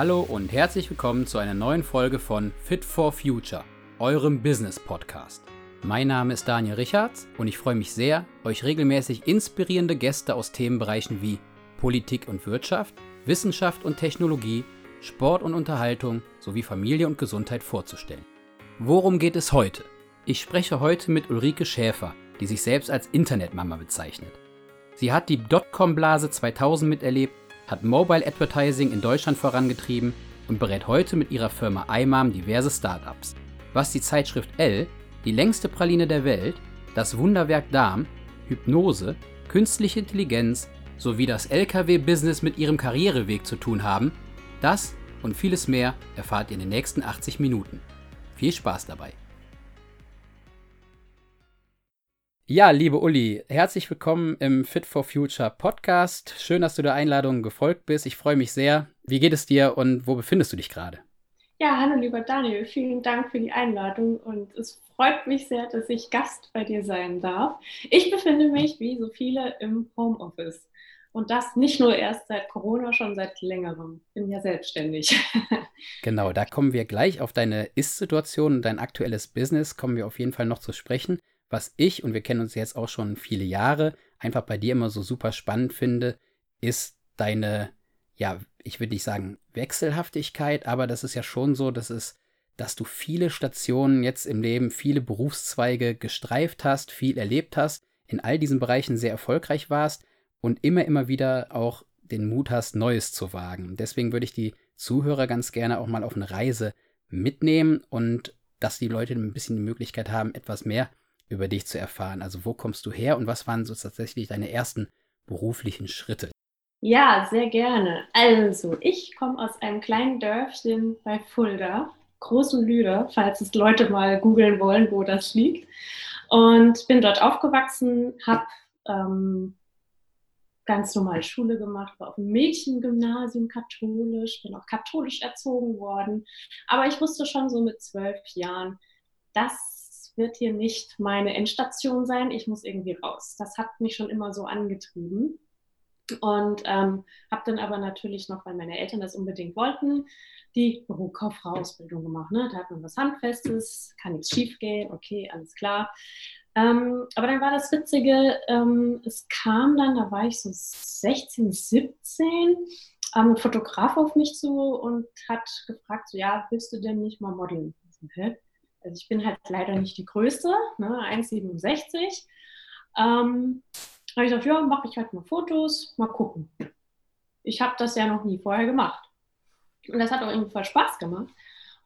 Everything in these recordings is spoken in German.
Hallo und herzlich willkommen zu einer neuen Folge von Fit for Future, eurem Business Podcast. Mein Name ist Daniel Richards und ich freue mich sehr, euch regelmäßig inspirierende Gäste aus Themenbereichen wie Politik und Wirtschaft, Wissenschaft und Technologie, Sport und Unterhaltung sowie Familie und Gesundheit vorzustellen. Worum geht es heute? Ich spreche heute mit Ulrike Schäfer, die sich selbst als Internetmama bezeichnet. Sie hat die Dotcom-Blase 2000 miterlebt, hat Mobile Advertising in Deutschland vorangetrieben und berät heute mit ihrer Firma iMam diverse Startups. Was die Zeitschrift L, die längste Praline der Welt, das Wunderwerk Darm, Hypnose, künstliche Intelligenz sowie das LKW-Business mit ihrem Karriereweg zu tun haben, das und vieles mehr erfahrt ihr in den nächsten 80 Minuten. Viel Spaß dabei! Ja, liebe Uli, herzlich willkommen im Fit for Future Podcast. Schön, dass du der Einladung gefolgt bist. Ich freue mich sehr. Wie geht es dir und wo befindest du dich gerade? Ja, hallo lieber Daniel, vielen Dank für die Einladung und es freut mich sehr, dass ich Gast bei dir sein darf. Ich befinde mich, wie so viele, im Homeoffice. Und das nicht nur erst seit Corona, schon seit längerem. Bin ja selbstständig. genau, da kommen wir gleich auf deine Ist-Situation und dein aktuelles Business, kommen wir auf jeden Fall noch zu sprechen was ich, und wir kennen uns jetzt auch schon viele Jahre, einfach bei dir immer so super spannend finde, ist deine, ja, ich würde nicht sagen Wechselhaftigkeit, aber das ist ja schon so, dass es, dass du viele Stationen jetzt im Leben, viele Berufszweige gestreift hast, viel erlebt hast, in all diesen Bereichen sehr erfolgreich warst und immer, immer wieder auch den Mut hast, Neues zu wagen. Deswegen würde ich die Zuhörer ganz gerne auch mal auf eine Reise mitnehmen und dass die Leute ein bisschen die Möglichkeit haben, etwas mehr über dich zu erfahren. Also wo kommst du her und was waren so tatsächlich deine ersten beruflichen Schritte? Ja, sehr gerne. Also, ich komme aus einem kleinen Dörfchen bei Fulda, Großen Lüder, falls es Leute mal googeln wollen, wo das liegt. Und bin dort aufgewachsen, habe ähm, ganz normal Schule gemacht, war auf dem Mädchengymnasium katholisch, bin auch katholisch erzogen worden. Aber ich wusste schon so mit zwölf Jahren, dass wird hier nicht meine Endstation sein, ich muss irgendwie raus. Das hat mich schon immer so angetrieben. Und ähm, habe dann aber natürlich noch, weil meine Eltern das unbedingt wollten, die Bürokauffrau-Ausbildung gemacht. Ne? Da hat man was Handfestes, kann nichts schief gehen, okay, alles klar. Ähm, aber dann war das Witzige, ähm, es kam dann, da war ich so 16, 17, ähm, ein Fotograf auf mich zu und hat gefragt, so, ja, willst du denn nicht mal modeln? Okay. Also ich bin halt leider nicht die Größte, ne, 1,67. Ähm, habe ich gesagt, ja, mache ich halt mal Fotos, mal gucken. Ich habe das ja noch nie vorher gemacht. Und das hat auch irgendwie voll Spaß gemacht.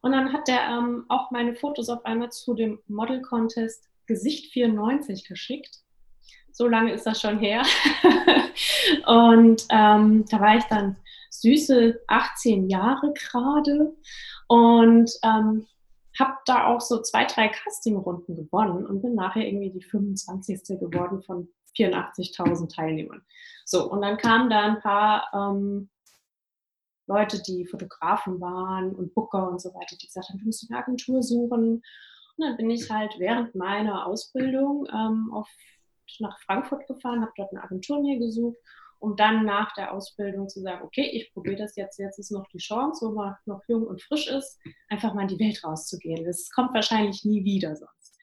Und dann hat der ähm, auch meine Fotos auf einmal zu dem Model Contest Gesicht 94 geschickt. So lange ist das schon her. und ähm, da war ich dann süße 18 Jahre gerade. Und ähm, habe da auch so zwei, drei Castingrunden gewonnen und bin nachher irgendwie die 25. geworden von 84.000 Teilnehmern. So, und dann kamen da ein paar ähm, Leute, die Fotografen waren und Booker und so weiter, die gesagt haben, du musst eine Agentur suchen. Und dann bin ich halt während meiner Ausbildung ähm, auf, nach Frankfurt gefahren, habe dort eine Agentur mir gesucht um dann nach der Ausbildung zu sagen, okay, ich probiere das jetzt, jetzt ist noch die Chance, wo man noch jung und frisch ist, einfach mal in die Welt rauszugehen. Das kommt wahrscheinlich nie wieder sonst.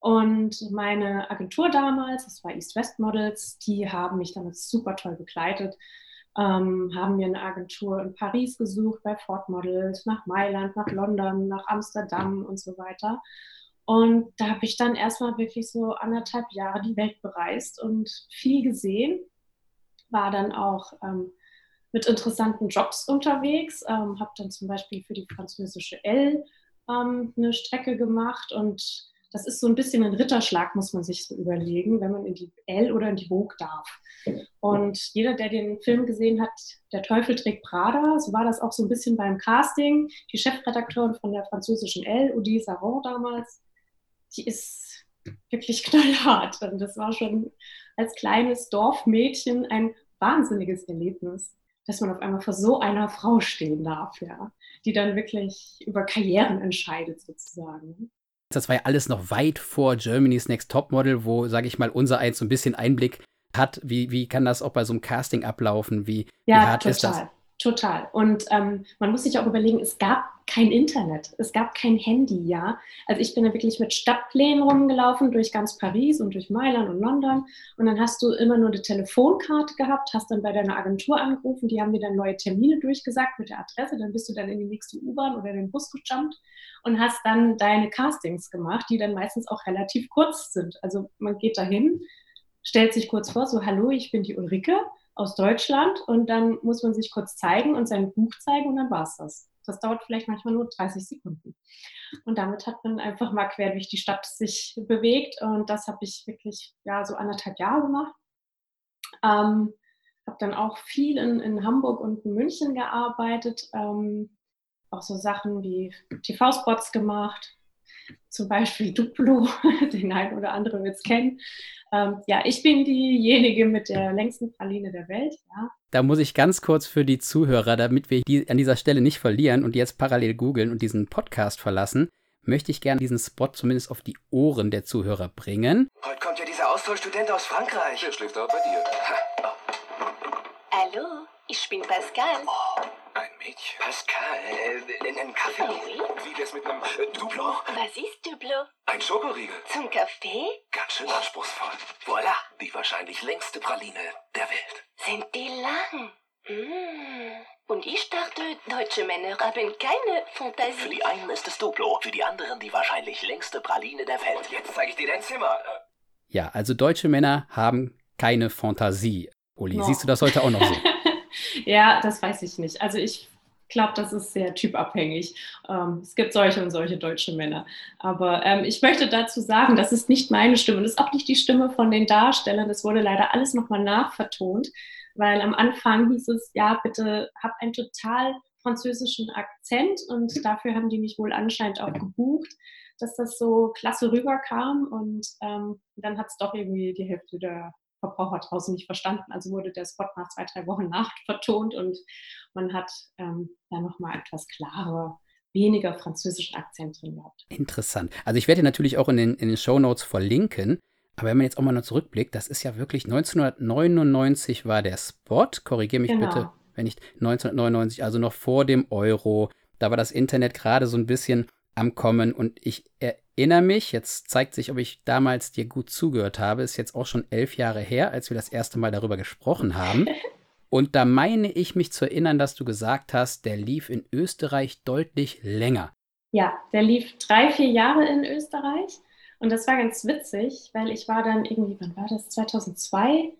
Und meine Agentur damals, das war East West Models, die haben mich damit super toll begleitet, ähm, haben mir eine Agentur in Paris gesucht, bei Ford Models, nach Mailand, nach London, nach Amsterdam und so weiter. Und da habe ich dann erstmal wirklich so anderthalb Jahre die Welt bereist und viel gesehen war dann auch ähm, mit interessanten Jobs unterwegs, ähm, habe dann zum Beispiel für die französische L ähm, eine Strecke gemacht und das ist so ein bisschen ein Ritterschlag, muss man sich so überlegen, wenn man in die L oder in die Vogue darf. Und jeder, der den Film gesehen hat, Der Teufel trägt Prada, so war das auch so ein bisschen beim Casting. Die Chefredakteurin von der französischen L, Odile Saron damals, die ist wirklich knallhart. Und das war schon als kleines Dorfmädchen ein wahnsinniges Erlebnis, dass man auf einmal vor so einer Frau stehen darf, ja, die dann wirklich über Karrieren entscheidet sozusagen. Das war ja alles noch weit vor Germany's Next Topmodel, wo, sage ich mal, unser eins so ein bisschen Einblick hat. Wie, wie kann das auch bei so einem Casting ablaufen? Wie, ja, wie hart total, ist das? Total. Und ähm, man muss sich auch überlegen, es gab kein Internet, es gab kein Handy, ja. Also ich bin da wirklich mit Stadtplänen rumgelaufen durch ganz Paris und durch Mailand und London. Und dann hast du immer nur eine Telefonkarte gehabt, hast dann bei deiner Agentur angerufen, die haben dir dann neue Termine durchgesagt mit der Adresse, dann bist du dann in die nächste U-Bahn oder den Bus gejumpt und hast dann deine Castings gemacht, die dann meistens auch relativ kurz sind. Also man geht dahin, stellt sich kurz vor, so hallo, ich bin die Ulrike aus Deutschland und dann muss man sich kurz zeigen und sein Buch zeigen und dann war es das. Das dauert vielleicht manchmal nur 30 Sekunden. Und damit hat man einfach mal quer durch die Stadt sich bewegt und das habe ich wirklich ja so anderthalb Jahre gemacht. Ähm, habe dann auch viel in, in Hamburg und in München gearbeitet, ähm, auch so Sachen wie TV-Spots gemacht, zum Beispiel Duplo, den einen oder andere wird es kennen. Ähm, ja, ich bin diejenige mit der längsten Praline der Welt. Ja. Da muss ich ganz kurz für die Zuhörer, damit wir die an dieser Stelle nicht verlieren und jetzt parallel googeln und diesen Podcast verlassen, möchte ich gerne diesen Spot zumindest auf die Ohren der Zuhörer bringen. Heute kommt ja dieser Austauschstudent aus Frankreich. Der schläft auch bei dir. Hallo, ich bin Pascal. Oh, Ein Mädchen. Pascal, äh, einen Kaffee? Oui, Wie wär's mit einem äh, Duplo? was ist Duplo? Ein Schokoriegel. Zum Kaffee? Ganz schön anspruchsvoll. Voilà, die wahrscheinlich längste Praline der Welt. Sind die lang? Mm. Und ich dachte, deutsche Männer haben keine Für Fantasie. die einen ist es Duplo, für die anderen die wahrscheinlich längste Praline der Welt. Jetzt zeige ich dir dein Zimmer. Ja, also deutsche Männer haben keine Fantasie. Uli, No. siehst du das heute auch noch so? ja, das weiß ich nicht. Also ich glaube, das ist sehr typabhängig. Ähm, es gibt solche und solche deutsche Männer. Aber ähm, ich möchte dazu sagen, das ist nicht meine Stimme. Das ist auch nicht die Stimme von den Darstellern. Das wurde leider alles nochmal nachvertont, weil am Anfang hieß es, ja, bitte hab einen total französischen Akzent und dafür haben die mich wohl anscheinend auch gebucht, dass das so klasse rüberkam und ähm, dann hat es doch irgendwie die Hälfte der Verbraucher draußen nicht verstanden. Also wurde der Spot nach zwei, drei Wochen nachvertont und man hat ähm, da nochmal etwas klarer, weniger französischen Akzent drin gehabt. Interessant. Also ich werde natürlich auch in den, in den Show Notes verlinken. Aber wenn man jetzt auch mal noch zurückblickt, das ist ja wirklich 1999 war der Spot. Korrigiere mich Genau. bitte, wenn nicht 1999, also noch vor dem Euro. Da war das Internet gerade so ein bisschen am Kommen und ich erinnere mich, jetzt zeigt sich, ob ich damals dir gut zugehört habe, ist jetzt auch schon elf Jahre her, als wir das erste Mal darüber gesprochen haben. Und da meine ich mich zu erinnern, dass du gesagt hast, der lief in Österreich deutlich länger. Ja, der lief drei, vier Jahre in Österreich und das war ganz witzig, weil ich war dann irgendwie, wann war das, 2002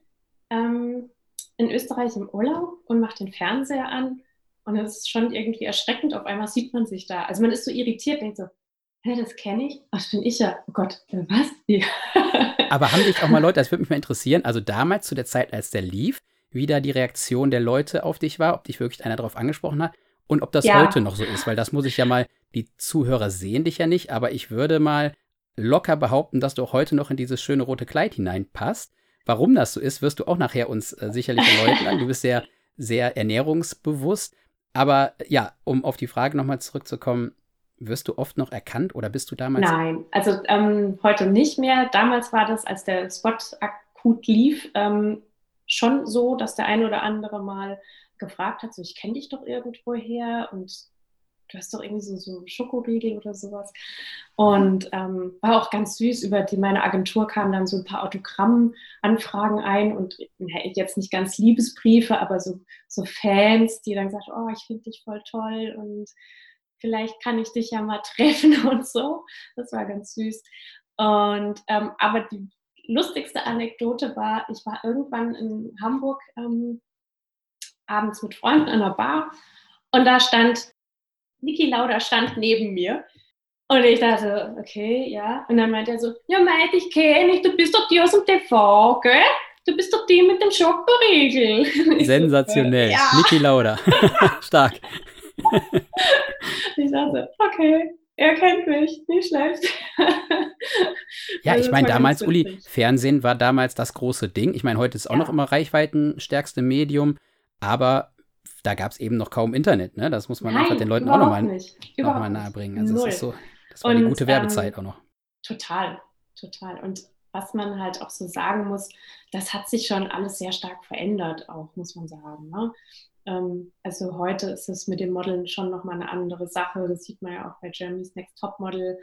ähm, in Österreich im Urlaub und mache den Fernseher an und es ist schon irgendwie erschreckend, auf einmal sieht man sich da. Also man ist so irritiert, denkt so, hä, das kenne ich, ach, das bin ich ja, oh Gott, äh, was? Wie? Aber haben dich auch mal Leute, das würde mich mal interessieren, also damals zu der Zeit, als der lief, wie da die Reaktion der Leute auf dich war, ob dich wirklich einer darauf angesprochen hat und ob das Ja. heute noch so ist, weil das muss ich ja mal, die Zuhörer sehen dich ja nicht, aber ich würde mal locker behaupten, dass du auch heute noch in dieses schöne rote Kleid hineinpasst. Warum das so ist, wirst du auch nachher uns äh, sicherlich erläutern. Du bist sehr, sehr ernährungsbewusst. Aber ja, um auf die Frage nochmal zurückzukommen, wirst du oft noch erkannt oder bist du damals Nein, also ähm, heute nicht mehr. Damals war das, als der Spot akut lief, ähm, schon so, dass der eine oder andere mal gefragt hat, so ich kenne dich doch irgendwoher und du hast doch irgendwie so, so Schokoriegel oder sowas. Und ähm, war auch ganz süß, über die meine Agentur kamen dann so ein paar Autogrammanfragen ein und jetzt nicht ganz Liebesbriefe, aber so, so Fans, die dann gesagt, oh, ich finde dich voll toll und vielleicht kann ich dich ja mal treffen und so. Das war ganz süß. Und ähm, aber die lustigste Anekdote war, ich war irgendwann in Hamburg ähm, abends mit Freunden in einer Bar und da stand Niki Lauda stand neben mir. Und ich dachte, okay, ja. Und dann meinte er so, ja, Meid, ich kenne dich, du bist doch die aus dem TV, gell? Du bist doch die mit dem Schokoriegel. Sensationell? Ja. Niki Lauda. Stark. Ich dachte, okay, er kennt mich, nicht schlecht. Ja, Also ich meine, das damals, Uli. Fernsehen war damals das große Ding. Ich meine, heute ist auch Ja. noch immer reichweitenstärkste Medium, aber da gab es eben noch kaum Internet, ne? Das muss man einfach den Leuten auch nochmal noch mal nahebringen. Also Null. es ist so, das war Und, gute ähm, Werbezeit auch noch. Total, total. Und was man halt auch so sagen muss, das hat sich schon alles sehr stark verändert, auch muss man sagen. Ne? Ähm, also heute ist es mit dem Modeln schon nochmal eine andere Sache. Das sieht man ja auch bei Germany's Next Top Model.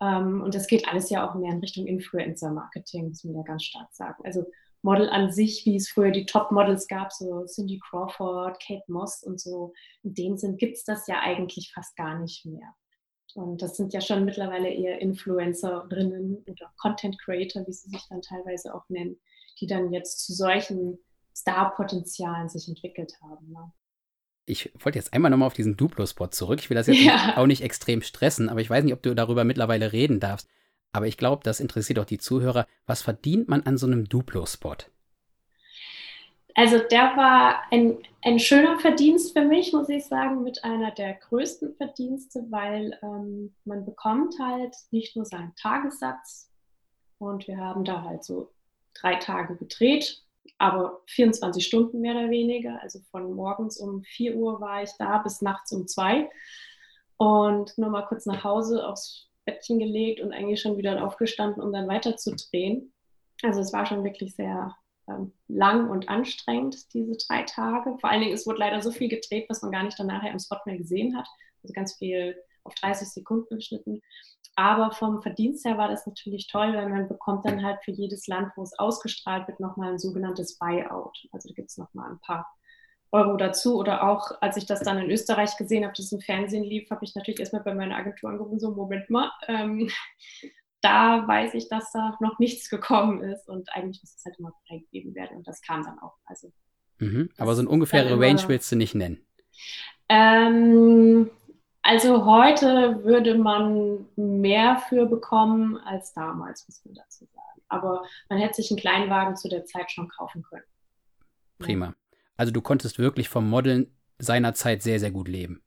Ähm, und das geht alles ja auch mehr in Richtung Influencer-Marketing, muss man ja ganz stark sagen. Also Model an sich, wie es früher die Top-Models gab, so Cindy Crawford, Kate Moss und so, in dem Sinn gibt es das ja eigentlich fast gar nicht mehr. Und das sind ja schon mittlerweile eher Influencerinnen oder Content Creator, wie sie sich dann teilweise auch nennen, die dann jetzt zu solchen Star-Potenzialen sich entwickelt haben. Ne? Ich wollte jetzt einmal nochmal auf diesen Duplo-Spot zurück. Ich will das jetzt ja. auch nicht extrem stressen, aber ich weiß nicht, ob du darüber mittlerweile reden darfst. Aber ich glaube, das interessiert auch die Zuhörer. Was verdient man an so einem Duplo-Spot? Also der war ein, ein schöner Verdienst für mich, muss ich sagen, mit einer der größten Verdienste, weil ähm, man bekommt halt nicht nur seinen Tagessatz und wir haben da halt so drei Tage gedreht, aber 24 Stunden mehr oder weniger. Also von morgens um 4 Uhr war ich da bis nachts um 2 und nur mal kurz nach Hause aufs Bettchen gelegt und eigentlich schon wieder aufgestanden, um dann weiter zu drehen. Also es war schon wirklich sehr ähm, lang und anstrengend, diese drei Tage. Vor allen Dingen, es wurde leider so viel gedreht, was man gar nicht dann nachher im Spot mehr gesehen hat. Also ganz viel auf 30 Sekunden geschnitten. Aber vom Verdienst her war das natürlich toll, weil man bekommt dann halt für jedes Land, wo es ausgestrahlt wird, nochmal ein sogenanntes Buyout. Also da gibt es nochmal ein paar Euro dazu. Oder auch, als ich das dann in Österreich gesehen habe, dass es im Fernsehen lief, habe ich natürlich erstmal bei meiner Agentur angerufen, so, Moment mal, ähm, da weiß ich, dass da noch nichts gekommen ist und eigentlich muss es halt immer freigegeben werden und das kam dann auch. Also, mhm, aber so eine ungefähre Range willst du nicht nennen? Ähm, also heute würde man mehr für bekommen als damals, muss man dazu sagen. Aber man hätte sich einen Kleinwagen zu der Zeit schon kaufen können. Prima. Also du konntest wirklich vom Modeln seinerzeit sehr, sehr gut leben.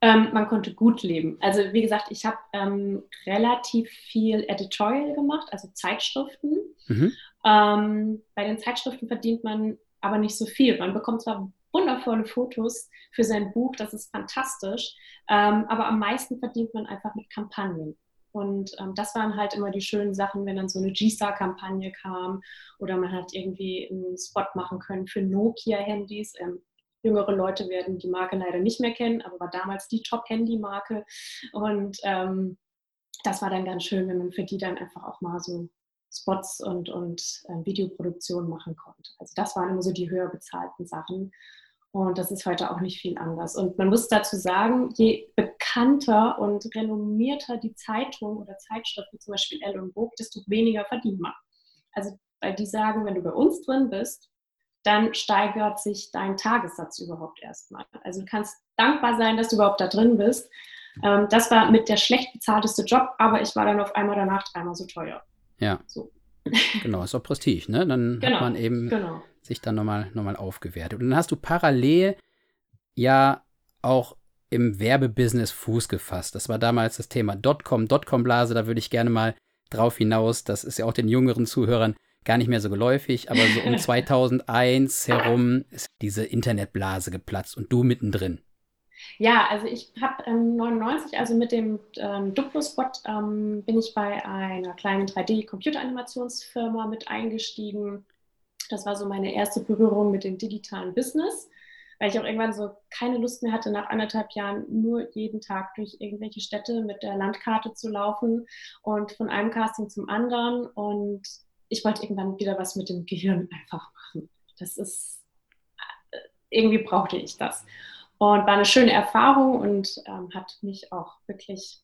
Ähm, man konnte gut leben. Also wie gesagt, ich habe ähm, relativ viel Editorial gemacht, also Zeitschriften. Mhm. Ähm, bei den Zeitschriften verdient man aber nicht so viel. Man bekommt zwar wundervolle Fotos für sein Buch, das ist fantastisch. Ähm, aber am meisten verdient man einfach mit Kampagnen. Und ähm, das waren halt immer die schönen Sachen, wenn dann so eine G-Star-Kampagne kam oder man hat irgendwie einen Spot machen können für Nokia-Handys. Ähm, jüngere Leute werden die Marke leider nicht mehr kennen, aber war damals die Top-Handy-Marke. Und ähm, das war dann ganz schön, wenn man für die dann einfach auch mal so Spots und, und äh, Videoproduktion machen konnte. Also das waren immer so die höher bezahlten Sachen. Und das ist heute auch nicht viel anders. Und man muss dazu sagen, je bekannter und renommierter die Zeitung oder Zeitschrift, wie zum Beispiel Elle und Vogue, desto weniger verdient man. Also, weil die sagen, wenn du bei uns drin bist, dann steigert sich dein Tagessatz überhaupt erstmal. Also du kannst dankbar sein, dass du überhaupt da drin bist. Ähm, das war mit der schlecht bezahlteste Job, aber ich war dann auf einmal danach dreimal so teuer. Ja. So. Genau, ist auch Prestige, ne? Dann genau, hat man eben genau sich dann nochmal noch mal aufgewertet. Und dann hast du parallel ja auch im Werbebusiness Fuß gefasst. Das war damals das Thema Dotcom, Dotcom-Blase, da würde ich gerne mal drauf hinaus. Das ist ja auch den jüngeren Zuhörern gar nicht mehr so geläufig, aber so um 2001 herum ist diese Internetblase geplatzt und du mittendrin. Ja, also ich habe ähm, 99, also mit dem ähm, Duplo-Spot, ähm, bin ich bei einer kleinen 3D-Computeranimationsfirma mit eingestiegen das war so meine erste Berührung mit dem digitalen Business, weil ich auch irgendwann so keine Lust mehr hatte, nach anderthalb Jahren nur jeden Tag durch irgendwelche Städte mit der Landkarte zu laufen und von einem Casting zum anderen. Und ich wollte irgendwann wieder was mit dem Gehirn einfach machen. Das ist, äh, irgendwie brauchte ich das. Und war eine schöne Erfahrung und ähm, hat mich auch wirklich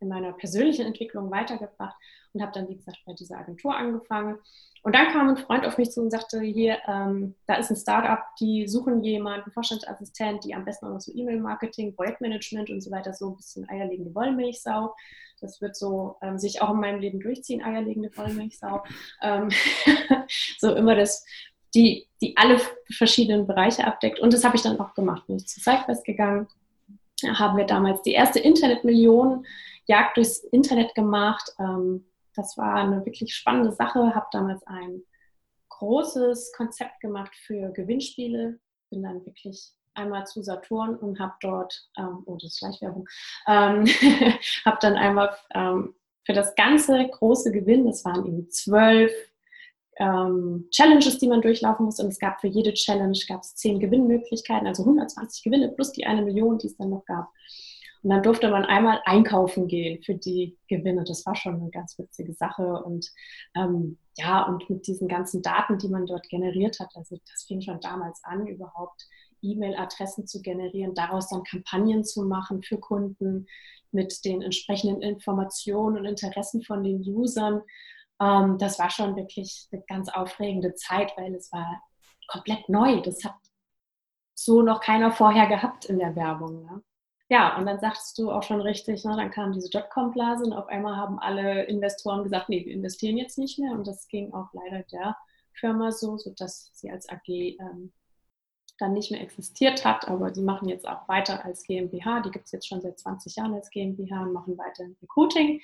in meiner persönlichen Entwicklung weitergebracht und habe dann, wie gesagt, bei dieser Agentur angefangen. Und dann kam ein Freund auf mich zu und sagte, hier, ähm, da ist ein Startup, die suchen jemanden, Vorstandsassistent, die am besten auch noch so E-Mail-Marketing, Projektmanagement und so weiter, so ein bisschen eierlegende Wollmilchsau. Das wird so ähm, sich auch in meinem Leben durchziehen, eierlegende Wollmilchsau. ähm, so immer das, die, die alle verschiedenen Bereiche abdeckt. Und das habe ich dann auch gemacht. Bin ich zu Zeitfest gegangen, haben wir damals die erste Internetmillion Jagd durchs Internet gemacht. Ähm, das war eine wirklich spannende Sache. Habe damals ein großes Konzept gemacht für Gewinnspiele. Bin dann wirklich einmal zu Saturn und habe dort, ähm, oh, das ist Schleichwerbung, ähm, habe dann einmal für das ganze große Gewinn, das waren eben zwölf ähm, Challenges, die man durchlaufen muss. Und es gab für jede Challenge gab es zehn Gewinnmöglichkeiten, also 120 Gewinne plus die eine Million, die es dann noch gab. Und dann durfte man einmal einkaufen gehen für die Gewinne. Das war schon eine ganz witzige Sache. Und ähm, ja, und mit diesen ganzen Daten, die man dort generiert hat, also das fing schon damals an, überhaupt E-Mail-Adressen zu generieren, daraus dann Kampagnen zu machen für Kunden mit den entsprechenden Informationen und Interessen von den Usern. Ähm, das war schon wirklich eine ganz aufregende Zeit, weil es war komplett neu. Das hat so noch keiner vorher gehabt in der Werbung. Ne? Ja, und dann sagst du auch schon richtig, ne, dann kam diese Dotcom-Blase und auf einmal haben alle Investoren gesagt, nee, wir investieren jetzt nicht mehr. Und das ging auch leider der Firma so, sodass sie als AG ähm, dann nicht mehr existiert hat. Aber die machen jetzt auch weiter als GmbH. Die gibt es jetzt schon seit 20 Jahren als GmbH und machen weiter Recruiting.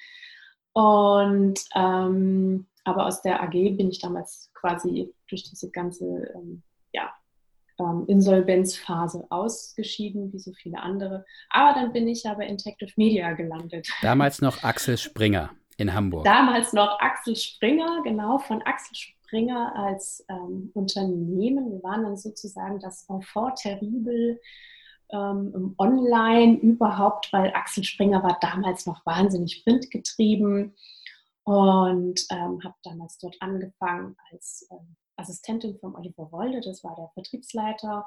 Und ähm, aber aus der AG bin ich damals quasi durch diese ganze ähm, ja, ähm, Insolvenzphase ausgeschieden, wie so viele andere. Aber dann bin ich ja bei Intective Media gelandet. Damals noch Axel Springer in Hamburg. Damals noch Axel Springer, genau, von Axel Springer als ähm, Unternehmen. Wir waren dann sozusagen das Enfant terrible ähm, online überhaupt, weil Axel Springer war damals noch wahnsinnig printgetrieben und ähm, habe damals dort angefangen als ähm, Assistentin von Oliver Wolde, das war der Vertriebsleiter.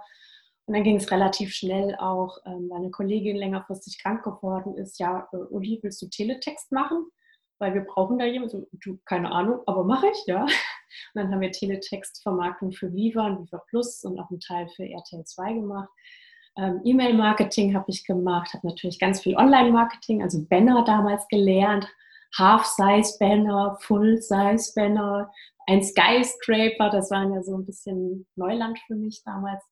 Und dann ging es relativ schnell auch, ähm, weil eine Kollegin längerfristig krank geworden ist, ja, äh, Uli, willst du Teletext machen? Weil wir brauchen da jemanden, so, du, keine Ahnung, aber mache ich, ja. Und dann haben wir Teletext-Vermarktung für Viva und Viva Plus und auch einen Teil für RTL 2 gemacht. Ähm, E-Mail-Marketing habe ich gemacht, habe natürlich ganz viel Online-Marketing, also Banner damals gelernt, Half-Size-Banner, Full-Size-Banner, ein Skyscraper, das waren ja so ein bisschen Neuland für mich damals,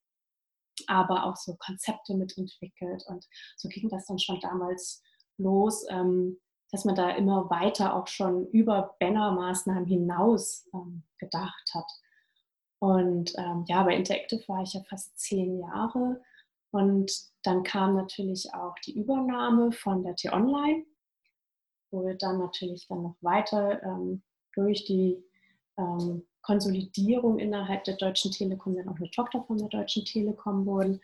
aber auch so Konzepte mitentwickelt und so ging das dann schon damals los, ähm, dass man da immer weiter auch schon über Banner-Maßnahmen hinaus ähm, gedacht hat. Und ähm, ja, bei Interactive war ich ja fast zehn Jahre und dann kam natürlich auch die Übernahme von der T-Online, wo wir dann natürlich dann noch weiter ähm, durch die ähm, Konsolidierung innerhalb der Deutschen Telekom dann auch eine Tochter von der Deutschen Telekom wurden.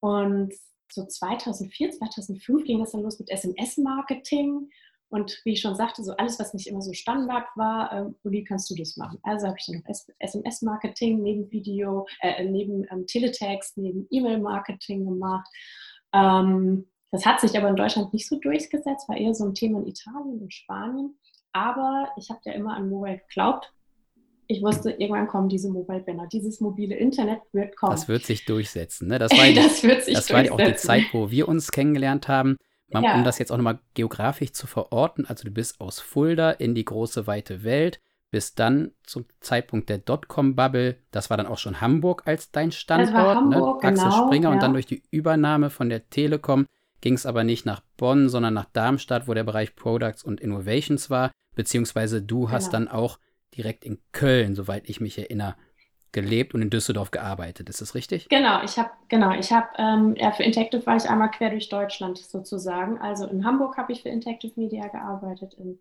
Und so 2004, 2005 ging das dann los mit SMS-Marketing. Und wie ich schon sagte, so alles, was nicht immer so Standard war, ähm, Uli, kannst du das machen? Also habe ich dann noch SMS-Marketing neben Video, äh, neben ähm, Teletext, neben E-Mail-Marketing gemacht. Ähm, das hat sich aber in Deutschland nicht so durchgesetzt, war eher so ein Thema in Italien und Spanien. Aber ich habe ja immer an Mobile geglaubt ich wusste, irgendwann kommen diese Mobile Banner. Dieses mobile Internet wird kommen. Das wird sich durchsetzen. Ne? Das war, das wird sich das war auch die Zeit, wo wir uns kennengelernt haben. Man, ja. Um das jetzt auch nochmal geografisch zu verorten, also du bist aus Fulda in die große weite Welt, bis dann zum Zeitpunkt der Dotcom-Bubble, das war dann auch schon Hamburg als dein Standort, ne? Hamburg, ne? Axel genau, Springer ja. und dann durch die Übernahme von der Telekom ging es aber nicht nach Bonn, sondern nach Darmstadt, wo der Bereich Products und Innovations war, beziehungsweise du hast genau. dann auch direkt in Köln, soweit ich mich erinnere, gelebt und in Düsseldorf gearbeitet. Ist das richtig? Genau, ich habe genau, ich habe ähm, ja, für Intective war ich einmal quer durch Deutschland sozusagen. Also in Hamburg habe ich für Intective Media gearbeitet, in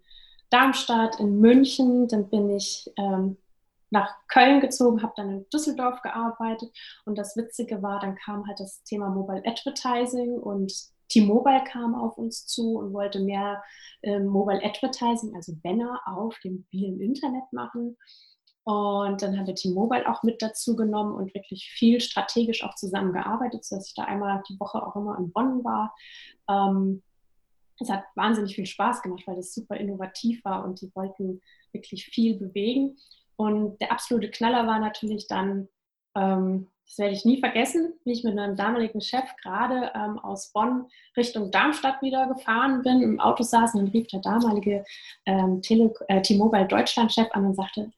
Darmstadt, in München, dann bin ich ähm, nach Köln gezogen, habe dann in Düsseldorf gearbeitet und das Witzige war, dann kam halt das Thema Mobile Advertising und T-Mobile kam auf uns zu und wollte mehr ähm, Mobile Advertising, also Banner auf dem mobilen Internet machen. Und dann haben wir T-Mobile auch mit dazu genommen und wirklich viel strategisch auch zusammengearbeitet, sodass ich da einmal die Woche auch immer in Bonn war. Ähm, es hat wahnsinnig viel Spaß gemacht, weil das super innovativ war und die wollten wirklich viel bewegen. Und der absolute Knaller war natürlich dann ähm, das werde ich nie vergessen, wie ich mit einem damaligen Chef gerade ähm, aus Bonn Richtung Darmstadt wieder gefahren bin, im Auto saß und dann rief der damalige ähm, äh, T-Mobile Deutschland-Chef an und sagte,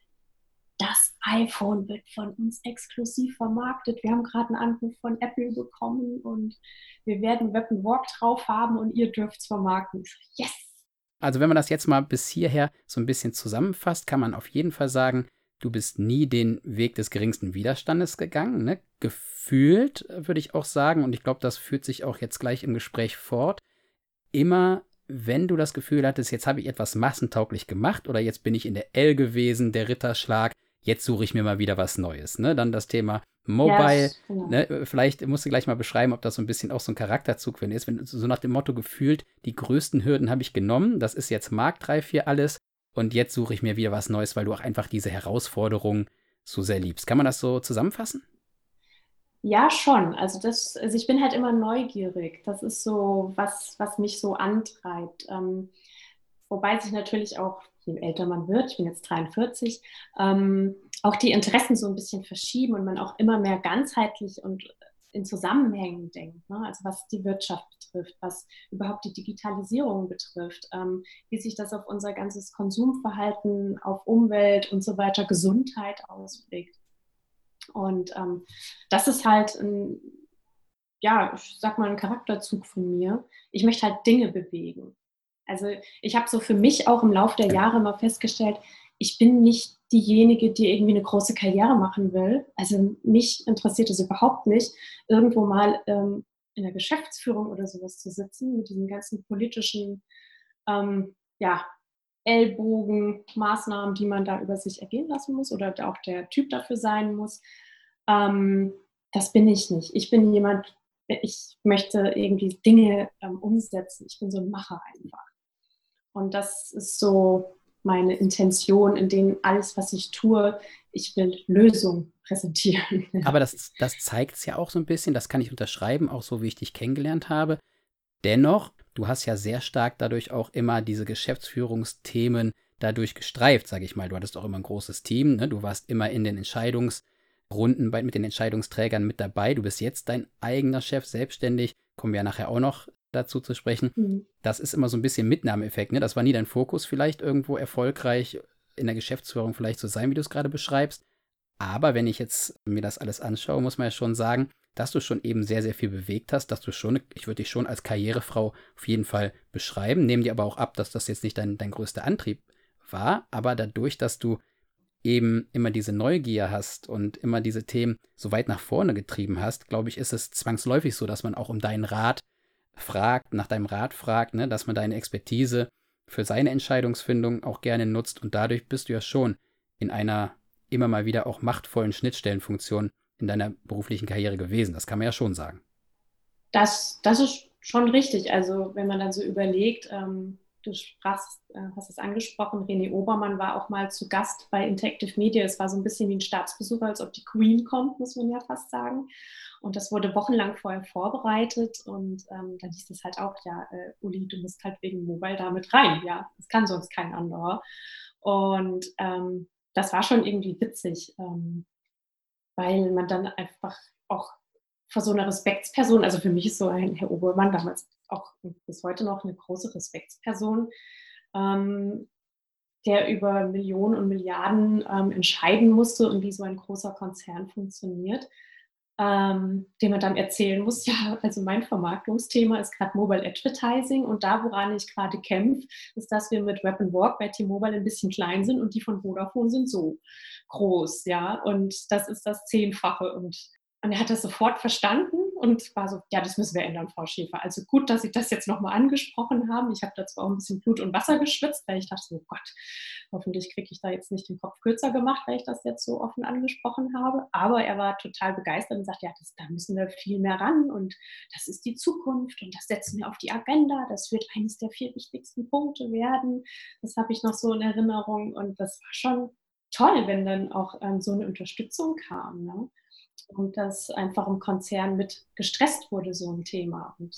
das iPhone wird von uns exklusiv vermarktet. Wir haben gerade einen Anruf von Apple bekommen und wir werden Web Walk drauf haben und ihr dürft es vermarkten. Yes! Also wenn man das jetzt mal bis hierher so ein bisschen zusammenfasst, kann man auf jeden Fall sagen, du bist nie den Weg des geringsten Widerstandes gegangen, ne? Gefühlt, würde ich auch sagen, und ich glaube, das führt sich auch jetzt gleich im Gespräch fort. Immer, wenn du das Gefühl hattest, jetzt habe ich etwas massentauglich gemacht oder jetzt bin ich in der L gewesen, der Ritterschlag, jetzt suche ich mir mal wieder was Neues. Ne? Dann das Thema Mobile. Ja, genau. Ne? Vielleicht musst du gleich mal beschreiben, ob das so ein bisschen auch so ein Charakterzug für ihn ist. Wenn so nach dem Motto gefühlt, die größten Hürden habe ich genommen, das ist jetzt marktreif hier alles und jetzt suche ich mir wieder was Neues, weil du auch einfach diese Herausforderung so sehr liebst. Kann man das so zusammenfassen? Ja, schon. Also das, also ich bin halt immer neugierig. Das ist so was, was mich so antreibt. Ähm, wobei sich natürlich auch, je älter man wird, ich bin jetzt 43, ähm, auch die Interessen so ein bisschen verschieben und man auch immer mehr ganzheitlich und in Zusammenhängen denkt. Ne? Also was die Wirtschaft betrifft, was überhaupt die Digitalisierung betrifft, ähm, wie sich das auf unser ganzes Konsumverhalten, auf Umwelt und so weiter, Gesundheit auswirkt. Und ähm, das ist halt ein, ja, ich sag mal, ein Charakterzug von mir. Ich möchte halt Dinge bewegen. Also ich habe so für mich auch im Laufe der Jahre mal festgestellt, ich bin nicht diejenige, die irgendwie eine große Karriere machen will. Also mich interessiert es überhaupt nicht, irgendwo mal ähm, in der Geschäftsführung oder sowas zu sitzen mit diesen ganzen politischen ähm, ja, Ellbogen, Maßnahmen, die man da über sich ergehen lassen muss oder auch der Typ dafür sein muss. Ähm, das bin ich nicht. Ich bin jemand, ich möchte irgendwie Dinge ähm, umsetzen. Ich bin so ein Macher einfach. Und das ist so meine Intention, in denen alles, was ich tue, ich will Lösungen präsentieren. Aber das, das zeigt es ja auch so ein bisschen, das kann ich unterschreiben, auch so wie ich dich kennengelernt habe. Dennoch du hast ja sehr stark dadurch auch immer diese Geschäftsführungsthemen dadurch gestreift, sage ich mal. Du hattest auch immer ein großes Team, ne? du warst immer in den Entscheidungsrunden bei, mit den Entscheidungsträgern mit dabei. Du bist jetzt dein eigener Chef, selbstständig. Kommen wir ja nachher auch noch dazu zu sprechen. Mhm. Das ist immer so ein bisschen Mitnahmeeffekt. Ne? Das war nie dein Fokus, vielleicht irgendwo erfolgreich in der Geschäftsführung vielleicht zu sein, wie du es gerade beschreibst. Aber wenn ich jetzt mir das alles anschaue, muss man ja schon sagen, dass du schon eben sehr, sehr viel bewegt hast, dass du schon, ich würde dich schon als Karrierefrau auf jeden Fall beschreiben, nehme dir aber auch ab, dass das jetzt nicht dein, dein größter Antrieb war, aber dadurch, dass du eben immer diese Neugier hast und immer diese Themen so weit nach vorne getrieben hast, glaube ich, ist es zwangsläufig so, dass man auch um deinen Rat fragt, nach deinem Rat fragt, ne, dass man deine Expertise für seine Entscheidungsfindung auch gerne nutzt und dadurch bist du ja schon in einer immer mal wieder auch machtvollen Schnittstellenfunktion in deiner beruflichen Karriere gewesen. Das kann man ja schon sagen. Das, das ist schon richtig. Also wenn man dann so überlegt, ähm, du sprachst, äh, hast es angesprochen, René Obermann war auch mal zu Gast bei Interactive Media. Es war so ein bisschen wie ein Staatsbesuch, als ob die Queen kommt, muss man ja fast sagen. Und das wurde wochenlang vorher vorbereitet und ähm, dann hieß es halt auch, ja, äh, Uli, du musst halt wegen Mobile damit rein, ja, das kann sonst kein anderer. Und ähm, das war schon irgendwie witzig. Ähm, weil man dann einfach auch vor so einer Respektsperson, also für mich ist so ein Herr Obermann damals auch bis heute noch eine große Respektsperson, ähm, der über Millionen und Milliarden ähm, entscheiden musste und wie so ein großer Konzern funktioniert, ähm, dem man dann erzählen muss, ja, also mein Vermarktungsthema ist gerade Mobile Advertising und da, woran ich gerade kämpfe, ist, dass wir mit Web Walk bei T-Mobile ein bisschen klein sind und die von Vodafone sind so groß, ja, und das ist das Zehnfache und und er hat das sofort verstanden und war so, ja, das müssen wir ändern, Frau Schäfer. Also gut, dass Sie das jetzt nochmal angesprochen haben. Ich habe da zwar auch ein bisschen Blut und Wasser geschwitzt, weil ich dachte, oh Gott, hoffentlich kriege ich da jetzt nicht den Kopf kürzer gemacht, weil ich das jetzt so offen angesprochen habe. Aber er war total begeistert und sagte, ja, das, da müssen wir viel mehr ran und das ist die Zukunft und das setzen wir auf die Agenda. Das wird eines der vier wichtigsten Punkte werden. Das habe ich noch so in Erinnerung und das war schon toll, wenn dann auch ähm, so eine Unterstützung kam. Ne? Und das einfach im Konzern mit gestresst wurde, so ein Thema. Und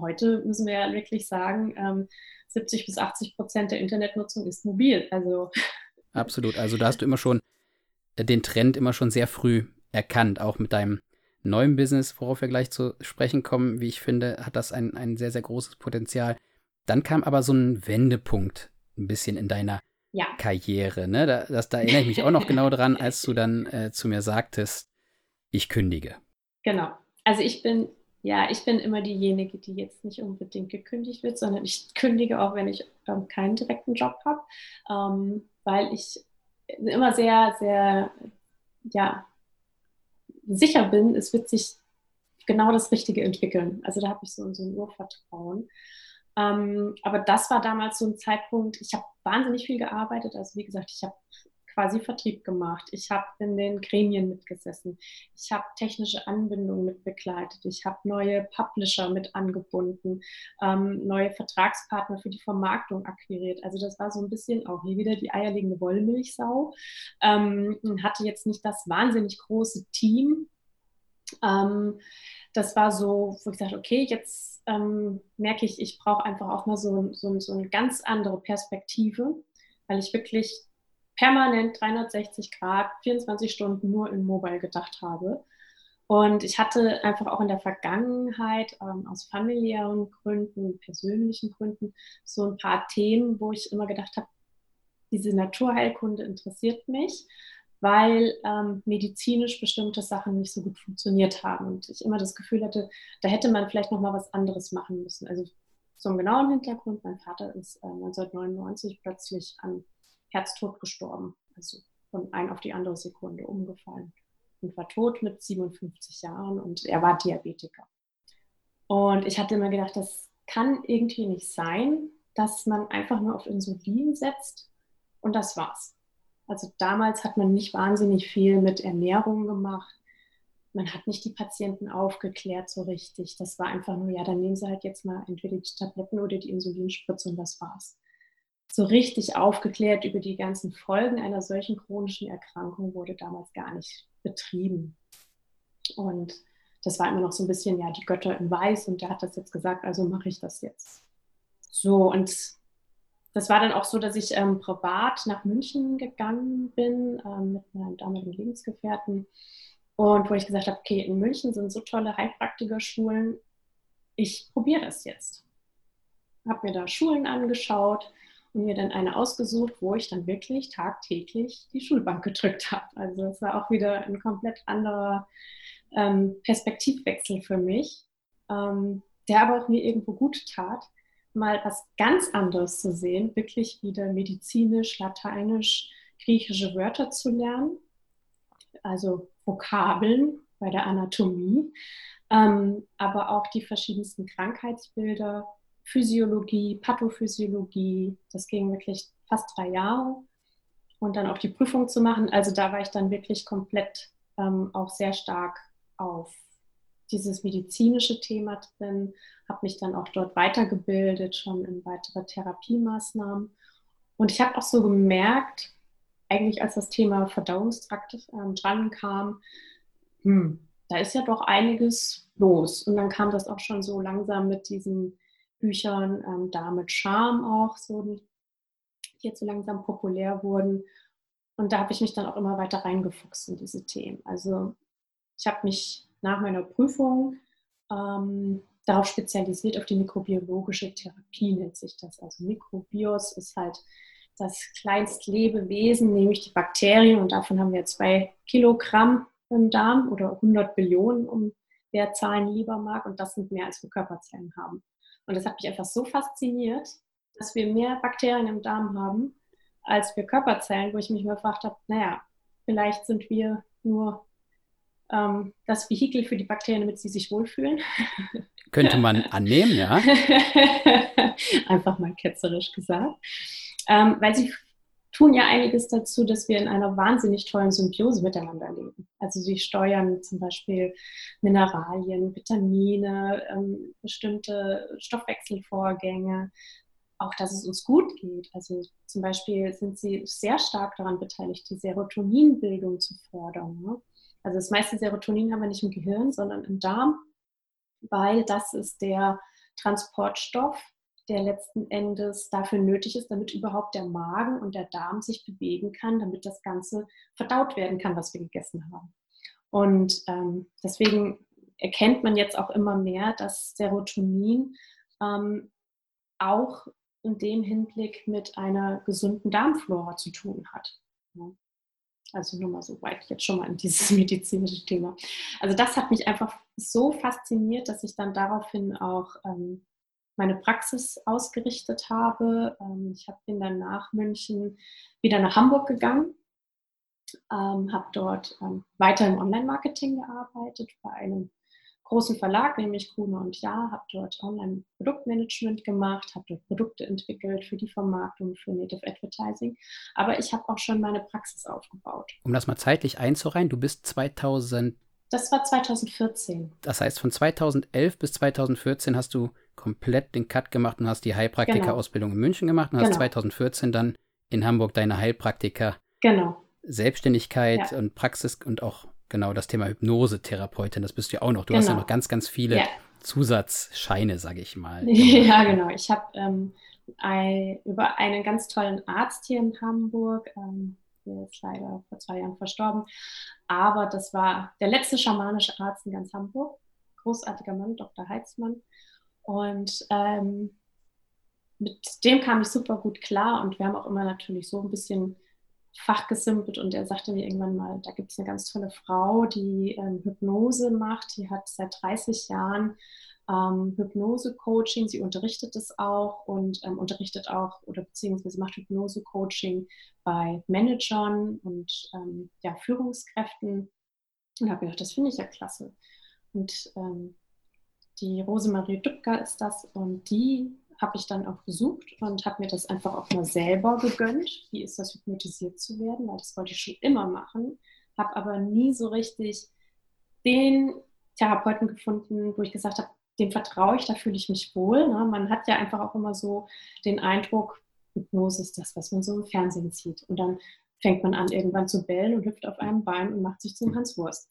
heute müssen wir ja wirklich sagen, ähm, 70 bis 80 Prozent der Internetnutzung ist mobil. Also Absolut. Also da hast du immer schon äh, den Trend immer schon sehr früh erkannt, auch mit deinem neuen Business, worauf wir gleich zu sprechen kommen. Wie ich finde, hat das ein, ein sehr, sehr großes Potenzial. Dann kam aber so ein Wendepunkt ein bisschen in deiner ja. Karriere. Ne? Da, das, da erinnere ich mich auch noch genau dran, als du dann äh, zu mir sagtest, ich kündige. Genau. Also ich bin, ja, ich bin immer diejenige, die jetzt nicht unbedingt gekündigt wird, sondern ich kündige auch, wenn ich ähm, keinen direkten Job habe, ähm, weil ich immer sehr, sehr, ja, sicher bin, es wird sich genau das Richtige entwickeln. Also da habe ich so, so ein Urvertrauen. Ähm, aber das war damals so ein Zeitpunkt, ich habe wahnsinnig viel gearbeitet. Also wie gesagt, ich habe quasi Vertrieb gemacht. Ich habe in den Gremien mitgesessen. Ich habe technische Anbindungen mitbegleitet. Ich habe neue Publisher mit angebunden, ähm, neue Vertragspartner für die Vermarktung akquiriert. Also das war so ein bisschen auch hier wieder die eierlegende Wollmilchsau. Ähm, hatte jetzt nicht das wahnsinnig große Team. Ähm, das war so, wo ich dachte, okay, jetzt ähm, merke ich, ich brauche einfach auch mal so, so, so eine ganz andere Perspektive, weil ich wirklich permanent 360 Grad, 24 Stunden nur in Mobile gedacht habe. Und ich hatte einfach auch in der Vergangenheit ähm, aus familiären Gründen, persönlichen Gründen so ein paar Themen, wo ich immer gedacht habe, diese Naturheilkunde interessiert mich, weil ähm, medizinisch bestimmte Sachen nicht so gut funktioniert haben und ich immer das Gefühl hatte, da hätte man vielleicht noch mal was anderes machen müssen. Also zum genauen Hintergrund: Mein Vater ist äh, 1999 plötzlich an Herztod gestorben, also von ein auf die andere Sekunde umgefallen und war tot mit 57 Jahren und er war Diabetiker. Und ich hatte immer gedacht, das kann irgendwie nicht sein, dass man einfach nur auf Insulin setzt und das war's. Also damals hat man nicht wahnsinnig viel mit Ernährung gemacht. Man hat nicht die Patienten aufgeklärt so richtig. Das war einfach nur, ja, dann nehmen sie halt jetzt mal entweder die Tabletten oder die Insulinspritze und das war's so richtig aufgeklärt über die ganzen Folgen einer solchen chronischen Erkrankung wurde damals gar nicht betrieben. Und das war immer noch so ein bisschen, ja, die Götter in Weiß und der hat das jetzt gesagt, also mache ich das jetzt. So, und das war dann auch so, dass ich ähm, privat nach München gegangen bin ähm, mit meinem damaligen Lebensgefährten und wo ich gesagt habe, okay, in München sind so tolle Heilpraktikerschulen, ich probiere das jetzt. Habe mir da Schulen angeschaut, und mir dann eine ausgesucht, wo ich dann wirklich tagtäglich die Schulbank gedrückt habe. Also es war auch wieder ein komplett anderer ähm, Perspektivwechsel für mich, ähm, der aber auch mir irgendwo gut tat, mal was ganz anderes zu sehen, wirklich wieder medizinisch, lateinisch, griechische Wörter zu lernen, also Vokabeln bei der Anatomie, ähm, aber auch die verschiedensten Krankheitsbilder Physiologie, Pathophysiologie. Das ging wirklich fast drei Jahre. Und dann auch die Prüfung zu machen. Also da war ich dann wirklich komplett ähm, auch sehr stark auf dieses medizinische Thema drin, habe mich dann auch dort weitergebildet, schon in weitere Therapiemaßnahmen. Und ich habe auch so gemerkt, eigentlich als das Thema Verdauungstrakt ähm, dran kam, hm, da ist ja doch einiges los. Und dann kam das auch schon so langsam mit diesem Büchern, ähm, da mit Charme auch so, die jetzt so langsam populär wurden. Und da habe ich mich dann auch immer weiter reingefuchst in diese Themen. Also ich habe mich nach meiner Prüfung ähm, darauf spezialisiert, auf die mikrobiologische Therapie nennt sich das. Also Mikrobios ist halt das kleinste Lebewesen, nämlich die Bakterien. Und davon haben wir zwei Kilogramm im Darm oder 100 Billionen, um wer Zahlen lieber mag. Und das sind mehr, als wir Körperzellen haben. Und das hat mich einfach so fasziniert, dass wir mehr Bakterien im Darm haben als wir Körperzellen, wo ich mich mal gefragt habe, naja, vielleicht sind wir nur ähm, das Vehikel für die Bakterien, damit sie sich wohlfühlen. Könnte man annehmen, ja. Einfach mal ketzerisch gesagt. Ähm, weil sie tun ja einiges dazu, dass wir in einer wahnsinnig tollen Symbiose miteinander leben. Also sie steuern zum Beispiel Mineralien, Vitamine, ähm, bestimmte Stoffwechselvorgänge, auch dass es uns gut geht. Also zum Beispiel sind sie sehr stark daran beteiligt, die Serotoninbildung zu fördern. Ne? Also das meiste Serotonin haben wir nicht im Gehirn, sondern im Darm, weil das ist der Transportstoff der letzten Endes dafür nötig ist, damit überhaupt der Magen und der Darm sich bewegen kann, damit das Ganze verdaut werden kann, was wir gegessen haben. Und ähm, deswegen erkennt man jetzt auch immer mehr, dass Serotonin ähm, auch in dem Hinblick mit einer gesunden Darmflora zu tun hat. Also nur mal so weit jetzt schon mal in dieses medizinische Thema. Also das hat mich einfach so fasziniert, dass ich dann daraufhin auch ähm, meine Praxis ausgerichtet habe. Ähm, ich bin dann nach München wieder nach Hamburg gegangen, ähm, habe dort ähm, weiter im Online-Marketing gearbeitet bei einem großen Verlag, nämlich Kuhne und Ja, habe dort Online-Produktmanagement gemacht, habe dort Produkte entwickelt für die Vermarktung, für Native Advertising. Aber ich habe auch schon meine Praxis aufgebaut. Um das mal zeitlich einzureihen, du bist 2000. Das war 2014. Das heißt, von 2011 bis 2014 hast du komplett den Cut gemacht und hast die Heilpraktika-Ausbildung genau. in München gemacht und genau. hast 2014 dann in Hamburg deine Heilpraktiker. Genau. Selbstständigkeit ja. und Praxis und auch genau das Thema Hypnose-Therapeutin, das bist du ja auch noch. Du hast ja genau. noch ganz, ganz viele ja. Zusatzscheine, sage ich mal. Ja, genau. Ich habe ähm, ein, über einen ganz tollen Arzt hier in Hamburg, ähm, der ist leider vor zwei Jahren verstorben, aber das war der letzte schamanische Arzt in ganz Hamburg. Großartiger Mann, Dr. Heitzmann. Und ähm, mit dem kam ich super gut klar und wir haben auch immer natürlich so ein bisschen fachgesimpelt und er sagte mir irgendwann mal, da gibt es eine ganz tolle Frau, die ähm, Hypnose macht, die hat seit 30 Jahren ähm, Hypnose-Coaching, sie unterrichtet es auch und ähm, unterrichtet auch oder beziehungsweise macht Hypnose-Coaching bei Managern und ähm, ja, Führungskräften und habe gedacht, das finde ich ja klasse. Und ähm, die Rosemarie Dübker ist das und die habe ich dann auch besucht und habe mir das einfach auch mal selber gegönnt. Wie ist das, hypnotisiert zu werden? Weil das wollte ich schon immer machen, habe aber nie so richtig den Therapeuten gefunden, wo ich gesagt habe, dem vertraue ich, da fühle ich mich wohl. Ne? Man hat ja einfach auch immer so den Eindruck, Hypnose ist das, was man so im Fernsehen sieht. Und dann fängt man an, irgendwann zu bellen und hüpft auf einem Bein und macht sich zum Hans Wurst.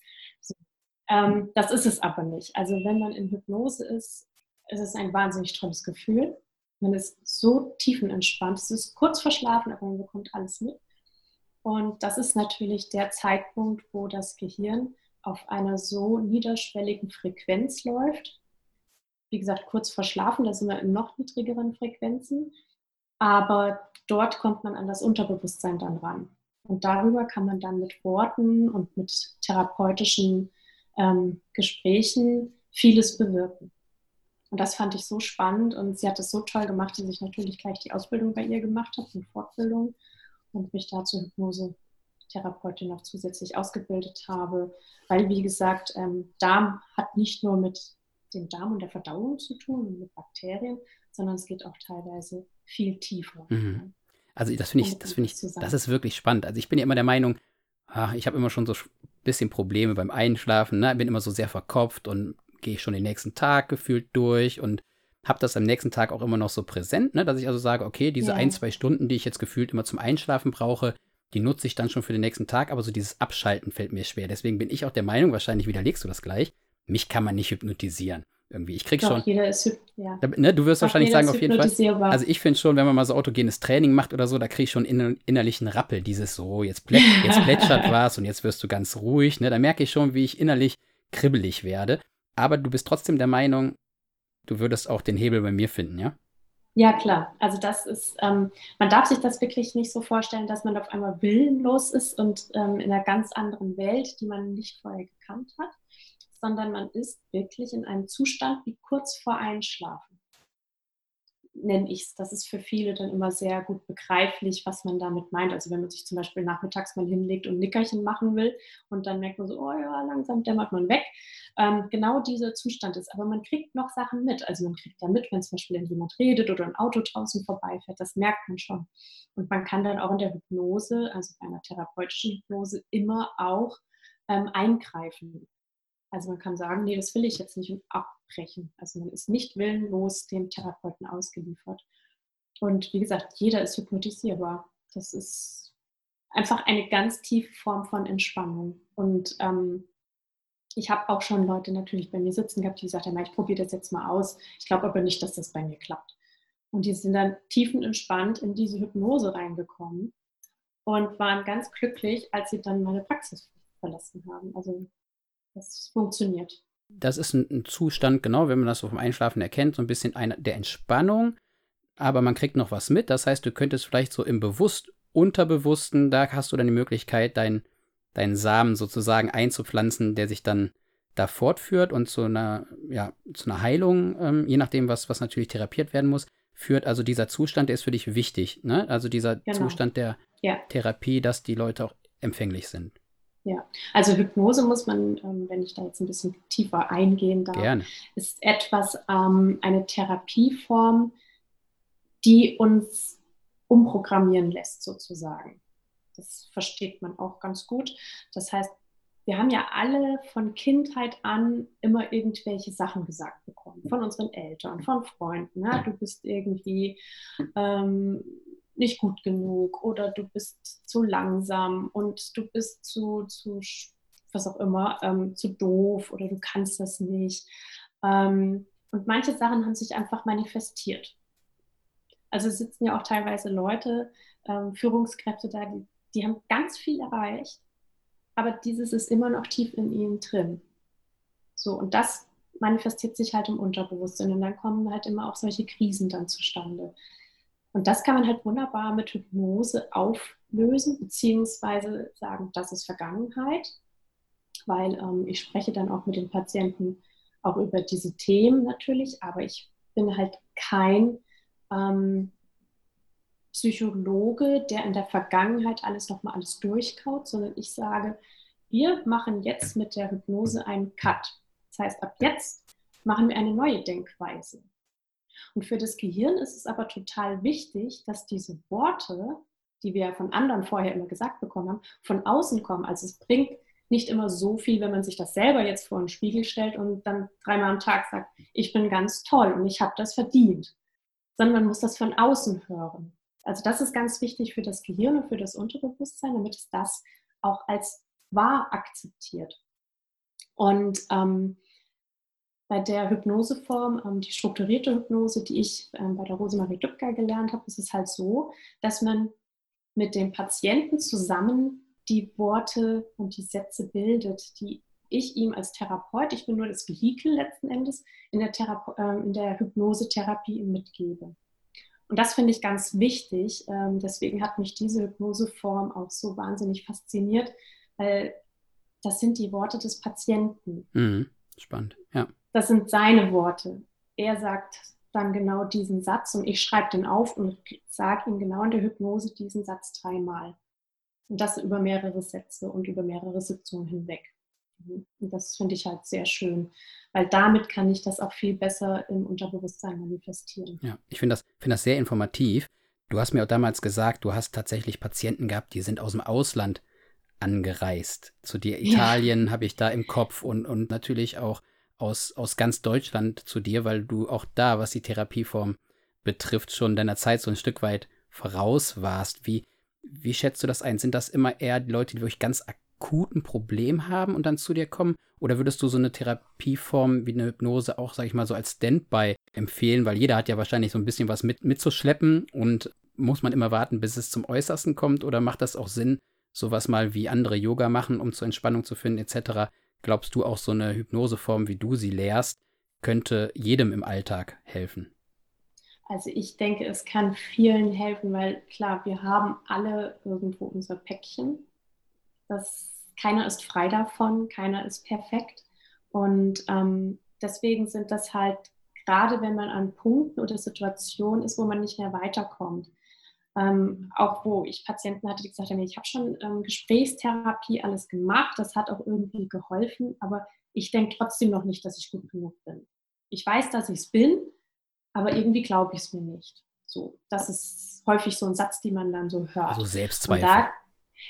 Ähm, das ist es aber nicht. Also wenn man in Hypnose ist, ist es ein wahnsinnig tolles Gefühl. Man ist so tiefenentspannt. Es ist kurz verschlafen, aber man bekommt alles mit. Und das ist natürlich der Zeitpunkt, wo das Gehirn auf einer so niederschwelligen Frequenz läuft. Wie gesagt, kurz verschlafen, da sind wir in noch niedrigeren Frequenzen. Aber dort kommt man an das Unterbewusstsein dann ran. Und darüber kann man dann mit Worten und mit therapeutischen ähm, Gesprächen vieles bewirken. Und das fand ich so spannend und sie hat es so toll gemacht, dass ich natürlich gleich die Ausbildung bei ihr gemacht habe, eine Fortbildung und mich da zur Hypnose-Therapeutin noch zusätzlich ausgebildet habe, weil, wie gesagt, ähm, Darm hat nicht nur mit dem Darm und der Verdauung zu tun und mit Bakterien, sondern es geht auch teilweise viel tiefer. Mhm. Also das finde ich, das finde ich, das ist wirklich spannend. Also ich bin ja immer der Meinung, ach, ich habe immer schon so bisschen Probleme beim Einschlafen, ne? bin immer so sehr verkopft und gehe ich schon den nächsten Tag gefühlt durch und habe das am nächsten Tag auch immer noch so präsent, ne? dass ich also sage, okay, diese ja. ein, zwei Stunden, die ich jetzt gefühlt immer zum Einschlafen brauche, die nutze ich dann schon für den nächsten Tag, aber so dieses Abschalten fällt mir schwer. Deswegen bin ich auch der Meinung, wahrscheinlich widerlegst du das gleich, mich kann man nicht hypnotisieren. Irgendwie. Ich krieg Doch, schon. Jeder ist ja. ne, du wirst Doch, wahrscheinlich sagen, auf jeden Fall. Also ich finde schon, wenn man mal so autogenes Training macht oder so, da kriege ich schon inner, innerlichen Rappel. Dieses so, jetzt, plä jetzt plätschert was und jetzt wirst du ganz ruhig. Ne? Da merke ich schon, wie ich innerlich kribbelig werde aber du bist trotzdem der Meinung, du würdest auch den Hebel bei mir finden, ja? Ja, klar. Also das ist, ähm, man darf sich das wirklich nicht so vorstellen, dass man auf einmal willenlos ist und ähm, in einer ganz anderen Welt, die man nicht vorher gekannt hat, sondern man ist wirklich in einem Zustand wie kurz vor Einschlafen nenne ich es. Das ist für viele dann immer sehr gut begreiflich, was man damit meint. Also wenn man sich zum Beispiel nachmittags mal hinlegt und Nickerchen machen will und dann merkt man so, oh ja, langsam dämmert man weg. Ähm, genau dieser Zustand ist. Aber man kriegt noch Sachen mit. Also man kriegt ja mit, wenn zum Beispiel jemand redet oder ein Auto draußen vorbeifährt. Das merkt man schon. Und man kann dann auch in der Hypnose, also bei einer therapeutischen Hypnose, immer auch ähm, eingreifen. Also man kann sagen, nee, das will ich jetzt nicht und abbrechen. Also man ist nicht willenlos dem Therapeuten ausgeliefert. Und wie gesagt, jeder ist hypnotisierbar. Das ist einfach eine ganz tiefe Form von Entspannung. Und ähm, ich habe auch schon Leute natürlich bei mir sitzen gehabt, die gesagt haben, ich probiere das jetzt mal aus. Ich glaube aber nicht, dass das bei mir klappt. Und die sind dann tiefenentspannt in diese Hypnose reingekommen und waren ganz glücklich, als sie dann meine Praxis verlassen haben. Also das funktioniert. Das ist ein, ein, Zustand, genau, wenn man das so vom Einschlafen erkennt, so ein bisschen eine, der Entspannung, aber man kriegt noch was mit. Das heißt, du könntest vielleicht so im Bewusst, Unterbewussten, da hast du dann die Möglichkeit, deinen dein Samen sozusagen einzupflanzen, der sich dann da fortführt und zu einer, ja, zu einer Heilung, ähm, je nachdem, was, was natürlich therapiert werden muss, führt. Also dieser Zustand, der ist für dich wichtig, ne? Also dieser genau. Zustand der ja. Therapie, dass die Leute auch empfänglich sind. Ja, also Hypnose muss man, ähm, wenn ich da jetzt ein bisschen tiefer eingehen darf, Gerne. ist etwas, ähm, eine Therapieform, die uns umprogrammieren lässt sozusagen. Das versteht man auch ganz gut. Das heißt, wir haben ja alle von Kindheit an immer irgendwelche Sachen gesagt bekommen, von unseren Eltern, von Freunden. Ja? Du bist irgendwie ähm, nicht gut genug oder du bist zu langsam und du bist zu, zu was auch immer, ähm, zu doof oder du kannst das nicht. Ähm, und manche Sachen haben sich einfach manifestiert. Also sitzen ja auch teilweise Leute, ähm, Führungskräfte da, die, die haben ganz viel erreicht, aber dieses ist immer noch tief in ihnen drin. So, und das manifestiert sich halt im Unterbewusstsein und dann kommen halt immer auch solche Krisen dann zustande. Und das kann man halt wunderbar mit Hypnose auflösen, beziehungsweise sagen, das ist Vergangenheit, weil ähm, ich spreche dann auch mit den Patienten auch über diese Themen natürlich, aber ich bin halt kein ähm, Psychologe, der in der Vergangenheit alles nochmal alles durchkaut, sondern ich sage, wir machen jetzt mit der Hypnose einen Cut. Das heißt, ab jetzt machen wir eine neue Denkweise. Und für das Gehirn ist es aber total wichtig, dass diese Worte, die wir von anderen vorher immer gesagt bekommen haben, von außen kommen. Also es bringt nicht immer so viel, wenn man sich das selber jetzt vor den Spiegel stellt und dann dreimal am Tag sagt, ich bin ganz toll und ich habe das verdient, sondern man muss das von außen hören. Also das ist ganz wichtig für das Gehirn und für das Unterbewusstsein, damit es das auch als wahr akzeptiert. Und ähm, bei der Hypnoseform, ähm, die strukturierte Hypnose, die ich ähm, bei der Rosemarie Dubka gelernt habe, ist es halt so, dass man mit dem Patienten zusammen die Worte und die Sätze bildet, die ich ihm als Therapeut, ich bin nur das Vehikel letzten Endes, in der, Therape äh, in der Hypnosetherapie mitgebe. Und das finde ich ganz wichtig. Ähm, deswegen hat mich diese Hypnoseform auch so wahnsinnig fasziniert, weil das sind die Worte des Patienten. Mhm. Spannend, ja das sind seine Worte. Er sagt dann genau diesen Satz und ich schreibe den auf und sage ihm genau in der Hypnose diesen Satz dreimal. Und das über mehrere Sätze und über mehrere Sitzungen hinweg. Und das finde ich halt sehr schön, weil damit kann ich das auch viel besser im Unterbewusstsein manifestieren. Ja, ich finde das, find das sehr informativ. Du hast mir auch damals gesagt, du hast tatsächlich Patienten gehabt, die sind aus dem Ausland angereist. Zu dir Italien ja. habe ich da im Kopf und, und natürlich auch aus, aus ganz Deutschland zu dir, weil du auch da, was die Therapieform betrifft, schon deiner Zeit so ein Stück weit voraus warst. Wie, wie schätzt du das ein? Sind das immer eher die Leute, die wirklich ganz akuten Problem haben und dann zu dir kommen? Oder würdest du so eine Therapieform wie eine Hypnose auch, sag ich mal, so als Standby empfehlen? Weil jeder hat ja wahrscheinlich so ein bisschen was mit, mitzuschleppen und muss man immer warten, bis es zum Äußersten kommt? Oder macht das auch Sinn, sowas mal wie andere Yoga machen, um zur Entspannung zu finden, etc., Glaubst du auch so eine Hypnoseform, wie du sie lehrst, könnte jedem im Alltag helfen? Also ich denke, es kann vielen helfen, weil klar, wir haben alle irgendwo unser Päckchen. Das, keiner ist frei davon, keiner ist perfekt. Und ähm, deswegen sind das halt, gerade wenn man an Punkten oder Situationen ist, wo man nicht mehr weiterkommt, ähm, auch wo ich Patienten hatte, die gesagt haben, ich habe schon ähm, Gesprächstherapie alles gemacht, das hat auch irgendwie geholfen, aber ich denke trotzdem noch nicht, dass ich gut genug bin. Ich weiß, dass ich es bin, aber irgendwie glaube ich es mir nicht. So, das ist häufig so ein Satz, den man dann so hört. Also Selbstzweifel.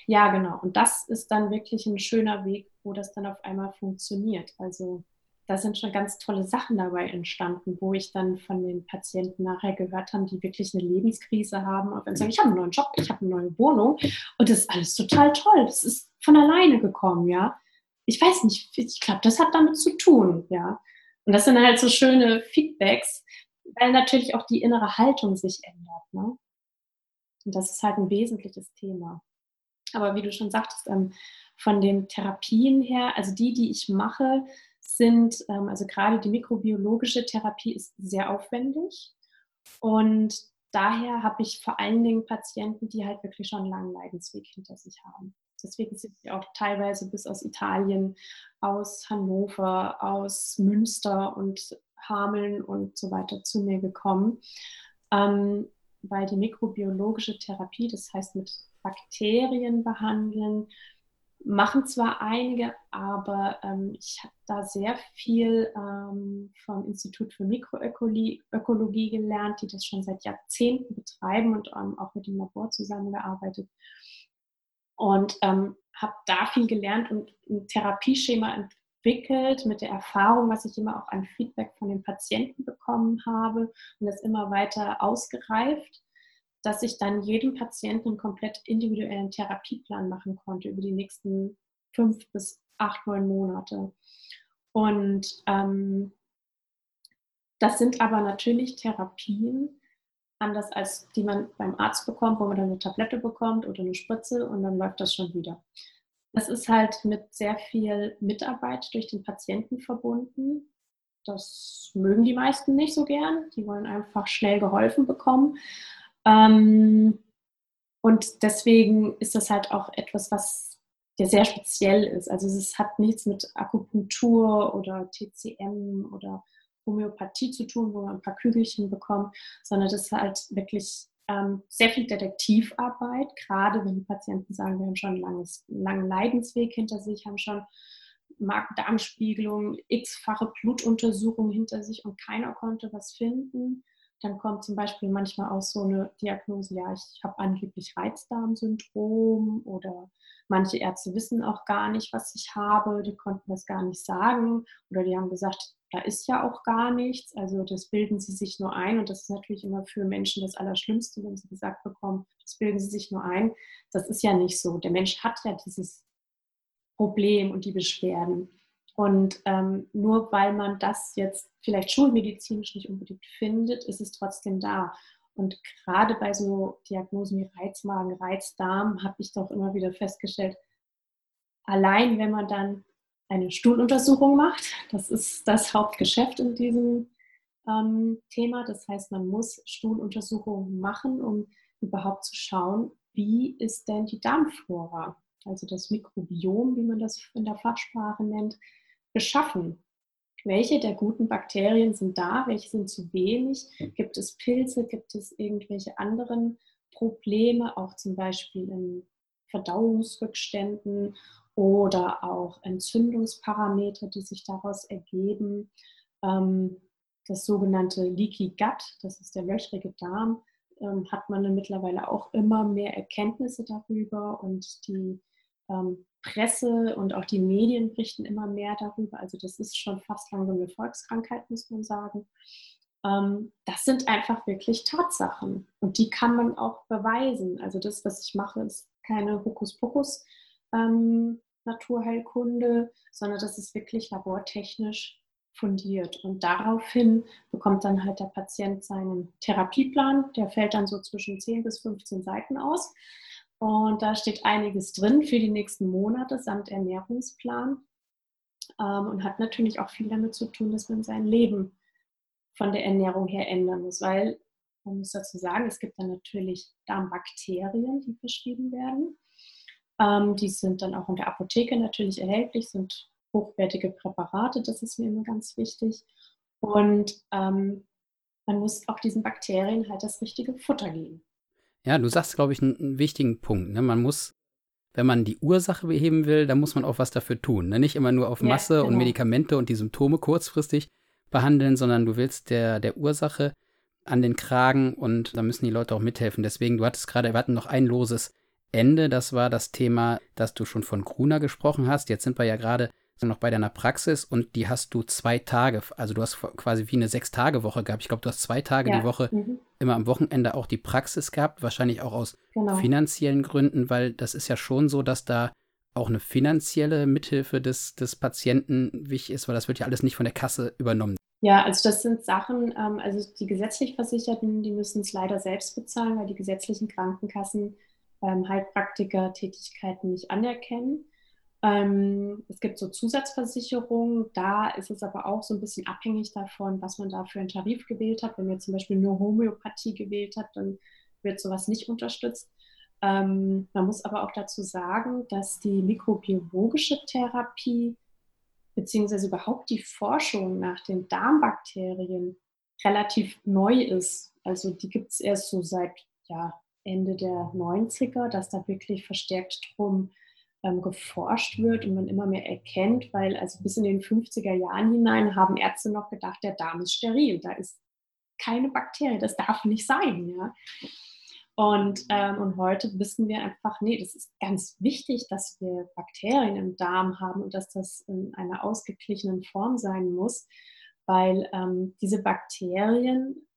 ja, genau. Und das ist dann wirklich ein schöner Weg, wo das dann auf einmal funktioniert. Also da sind schon ganz tolle Sachen dabei entstanden, wo ich dann von den Patienten nachher gehört habe, die wirklich eine Lebenskrise haben und dann sagen, ich habe einen neuen Job, ich habe eine neue Wohnung und das ist alles total toll. Das ist von alleine gekommen, ja. Ich weiß nicht, ich glaube, das hat damit zu tun, ja. Und das sind halt so schöne Feedbacks, weil natürlich auch die innere Haltung sich ändert, ne? Und das ist halt ein wesentliches Thema. Aber wie du schon sagtest, ähm, von den Therapien her, also die, die ich mache, sind, ähm, also gerade die mikrobiologische Therapie ist sehr aufwendig und daher habe ich vor allen Dingen Patienten, die halt wirklich schon einen langen Leidensweg hinter sich haben. Deswegen sind sie auch teilweise bis aus Italien, aus Hannover, aus Münster und Hameln und so weiter zu mir gekommen, ähm, weil die mikrobiologische Therapie, das heißt mit Bakterien behandeln, machen zwar einige, aber ähm, ich habe da sehr viel ähm, vom Institut für Mikroökologie Ökologie gelernt, die das schon seit Jahrzehnten betreiben und ähm, auch mit dem Labor zusammengearbeitet. Und ähm, habe da viel gelernt und ein Therapieschema entwickelt mit der Erfahrung, was ich immer auch an Feedback von den Patienten bekommen habe und das immer weiter ausgereift dass ich dann jedem Patienten einen komplett individuellen Therapieplan machen konnte über die nächsten fünf bis acht, neun Monate. Und ähm, das sind aber natürlich Therapien, anders als die man beim Arzt bekommt, wo man dann eine Tablette bekommt oder eine Spritze und dann läuft das schon wieder. Das ist halt mit sehr viel Mitarbeit durch den Patienten verbunden. Das mögen die meisten nicht so gern. Die wollen einfach schnell geholfen bekommen. Ähm, und deswegen ist das halt auch etwas, was ja sehr speziell ist. Also es hat nichts mit Akupunktur oder TCM oder Homöopathie zu tun, wo man ein paar Kügelchen bekommt, sondern das ist halt wirklich ähm, sehr viel Detektivarbeit, gerade wenn die Patienten sagen, wir haben schon einen langes, langen Leidensweg hinter sich, haben schon Magen-Darm-Spiegelung, x-fache Blutuntersuchungen hinter sich und keiner konnte was finden. Dann kommt zum Beispiel manchmal auch so eine Diagnose, ja, ich habe angeblich Reizdarmsyndrom oder manche Ärzte wissen auch gar nicht, was ich habe, die konnten das gar nicht sagen oder die haben gesagt, da ist ja auch gar nichts. Also das bilden sie sich nur ein und das ist natürlich immer für Menschen das Allerschlimmste, wenn sie gesagt bekommen, das bilden sie sich nur ein. Das ist ja nicht so. Der Mensch hat ja dieses Problem und die Beschwerden. Und ähm, nur weil man das jetzt vielleicht schulmedizinisch nicht unbedingt findet, ist es trotzdem da. Und gerade bei so Diagnosen wie Reizmagen, Reizdarm habe ich doch immer wieder festgestellt, allein wenn man dann eine Stuhluntersuchung macht, das ist das Hauptgeschäft in diesem ähm, Thema. Das heißt, man muss Stuhluntersuchungen machen, um überhaupt zu schauen, wie ist denn die Darmflora, also das Mikrobiom, wie man das in der Fachsprache nennt, beschaffen? Welche der guten Bakterien sind da? Welche sind zu wenig? Gibt es Pilze? Gibt es irgendwelche anderen Probleme, auch zum Beispiel in Verdauungsrückständen oder auch Entzündungsparameter, die sich daraus ergeben? Ähm, das sogenannte Leaky Gut, das ist der löchrige Darm, ähm, hat man mittlerweile auch immer mehr Erkenntnisse darüber und die ähm, Presse und auch die Medien berichten immer mehr darüber. Also das ist schon fast langsam eine Volkskrankheit, muss man sagen. Ähm, das sind einfach wirklich Tatsachen und die kann man auch beweisen. Also das, was ich mache, ist keine Hokuspokus ähm, Naturheilkunde, sondern das ist wirklich labortechnisch fundiert. Und daraufhin bekommt dann halt der Patient seinen Therapieplan. Der fällt dann so zwischen 10 bis 15 Seiten aus. Und da steht einiges drin für die nächsten Monate samt Ernährungsplan ähm, und hat natürlich auch viel damit zu tun, dass man sein Leben von der Ernährung her ändern muss, weil man muss dazu sagen, es gibt dann natürlich Darmbakterien, die verschrieben werden. Ähm, die sind dann auch in der Apotheke natürlich erhältlich, sind hochwertige Präparate, das ist mir immer ganz wichtig. Und ähm, man muss auch diesen Bakterien halt das richtige Futter geben. Ja, du sagst, glaube ich, einen, einen, wichtigen Punkt. Ne? Man muss, wenn man die Ursache beheben will, dann muss man auch was dafür tun. Ne? Nicht immer nur auf Masse ja, genau. und Medikamente und die Symptome kurzfristig behandeln, sondern du willst der, der Ursache an den Kragen und da müssen die Leute auch mithelfen. Deswegen, du hattest gerade, wir hatten noch ein loses Ende, das war das Thema, dass du schon von Gruner gesprochen hast. Jetzt sind wir ja gerade noch bei deiner Praxis und die hast du zwei Tage, also du hast quasi wie eine Sechs-Tage-Woche gehabt. Ich glaube, du hast zwei Tage ja. die Woche mhm. Immer am Wochenende auch die Praxis gehabt, wahrscheinlich auch aus genau. finanziellen Gründen, weil das ist ja schon so, dass da auch eine finanzielle Mithilfe des, des Patienten wichtig ist, weil das wird ja alles nicht von der Kasse übernommen. Ja, also das sind Sachen, ähm, also die gesetzlich Versicherten, die müssen es leider selbst bezahlen, weil die gesetzlichen Krankenkassen ähm, Heilpraktiker-Tätigkeiten nicht anerkennen. Ähm, es gibt so Zusatzversicherungen, da ist es aber auch so ein bisschen abhängig davon, was man da für einen Tarif gewählt hat. Wenn man zum Beispiel nur Homöopathie gewählt hat, dann wird sowas nicht unterstützt. Ähm, man muss aber auch dazu sagen, dass die mikrobiologische Therapie beziehungsweise überhaupt die Forschung nach den Darmbakterien relativ neu ist. Also die gibt es erst so seit ja, Ende der 90er, dass da wirklich verstärkt drum ähm, geforscht wird und man immer mehr erkennt, weil also bis in den 50er Jahren hinein haben Ärzte noch gedacht, der Darm ist steril, da ist keine Bakterie, das darf nicht sein. Ja? Und, ähm, und heute wissen wir einfach, nee, das ist ganz wichtig, dass wir Bakterien im Darm haben und dass das in einer ausgeglichenen Form sein muss, weil ähm, diese Bakterien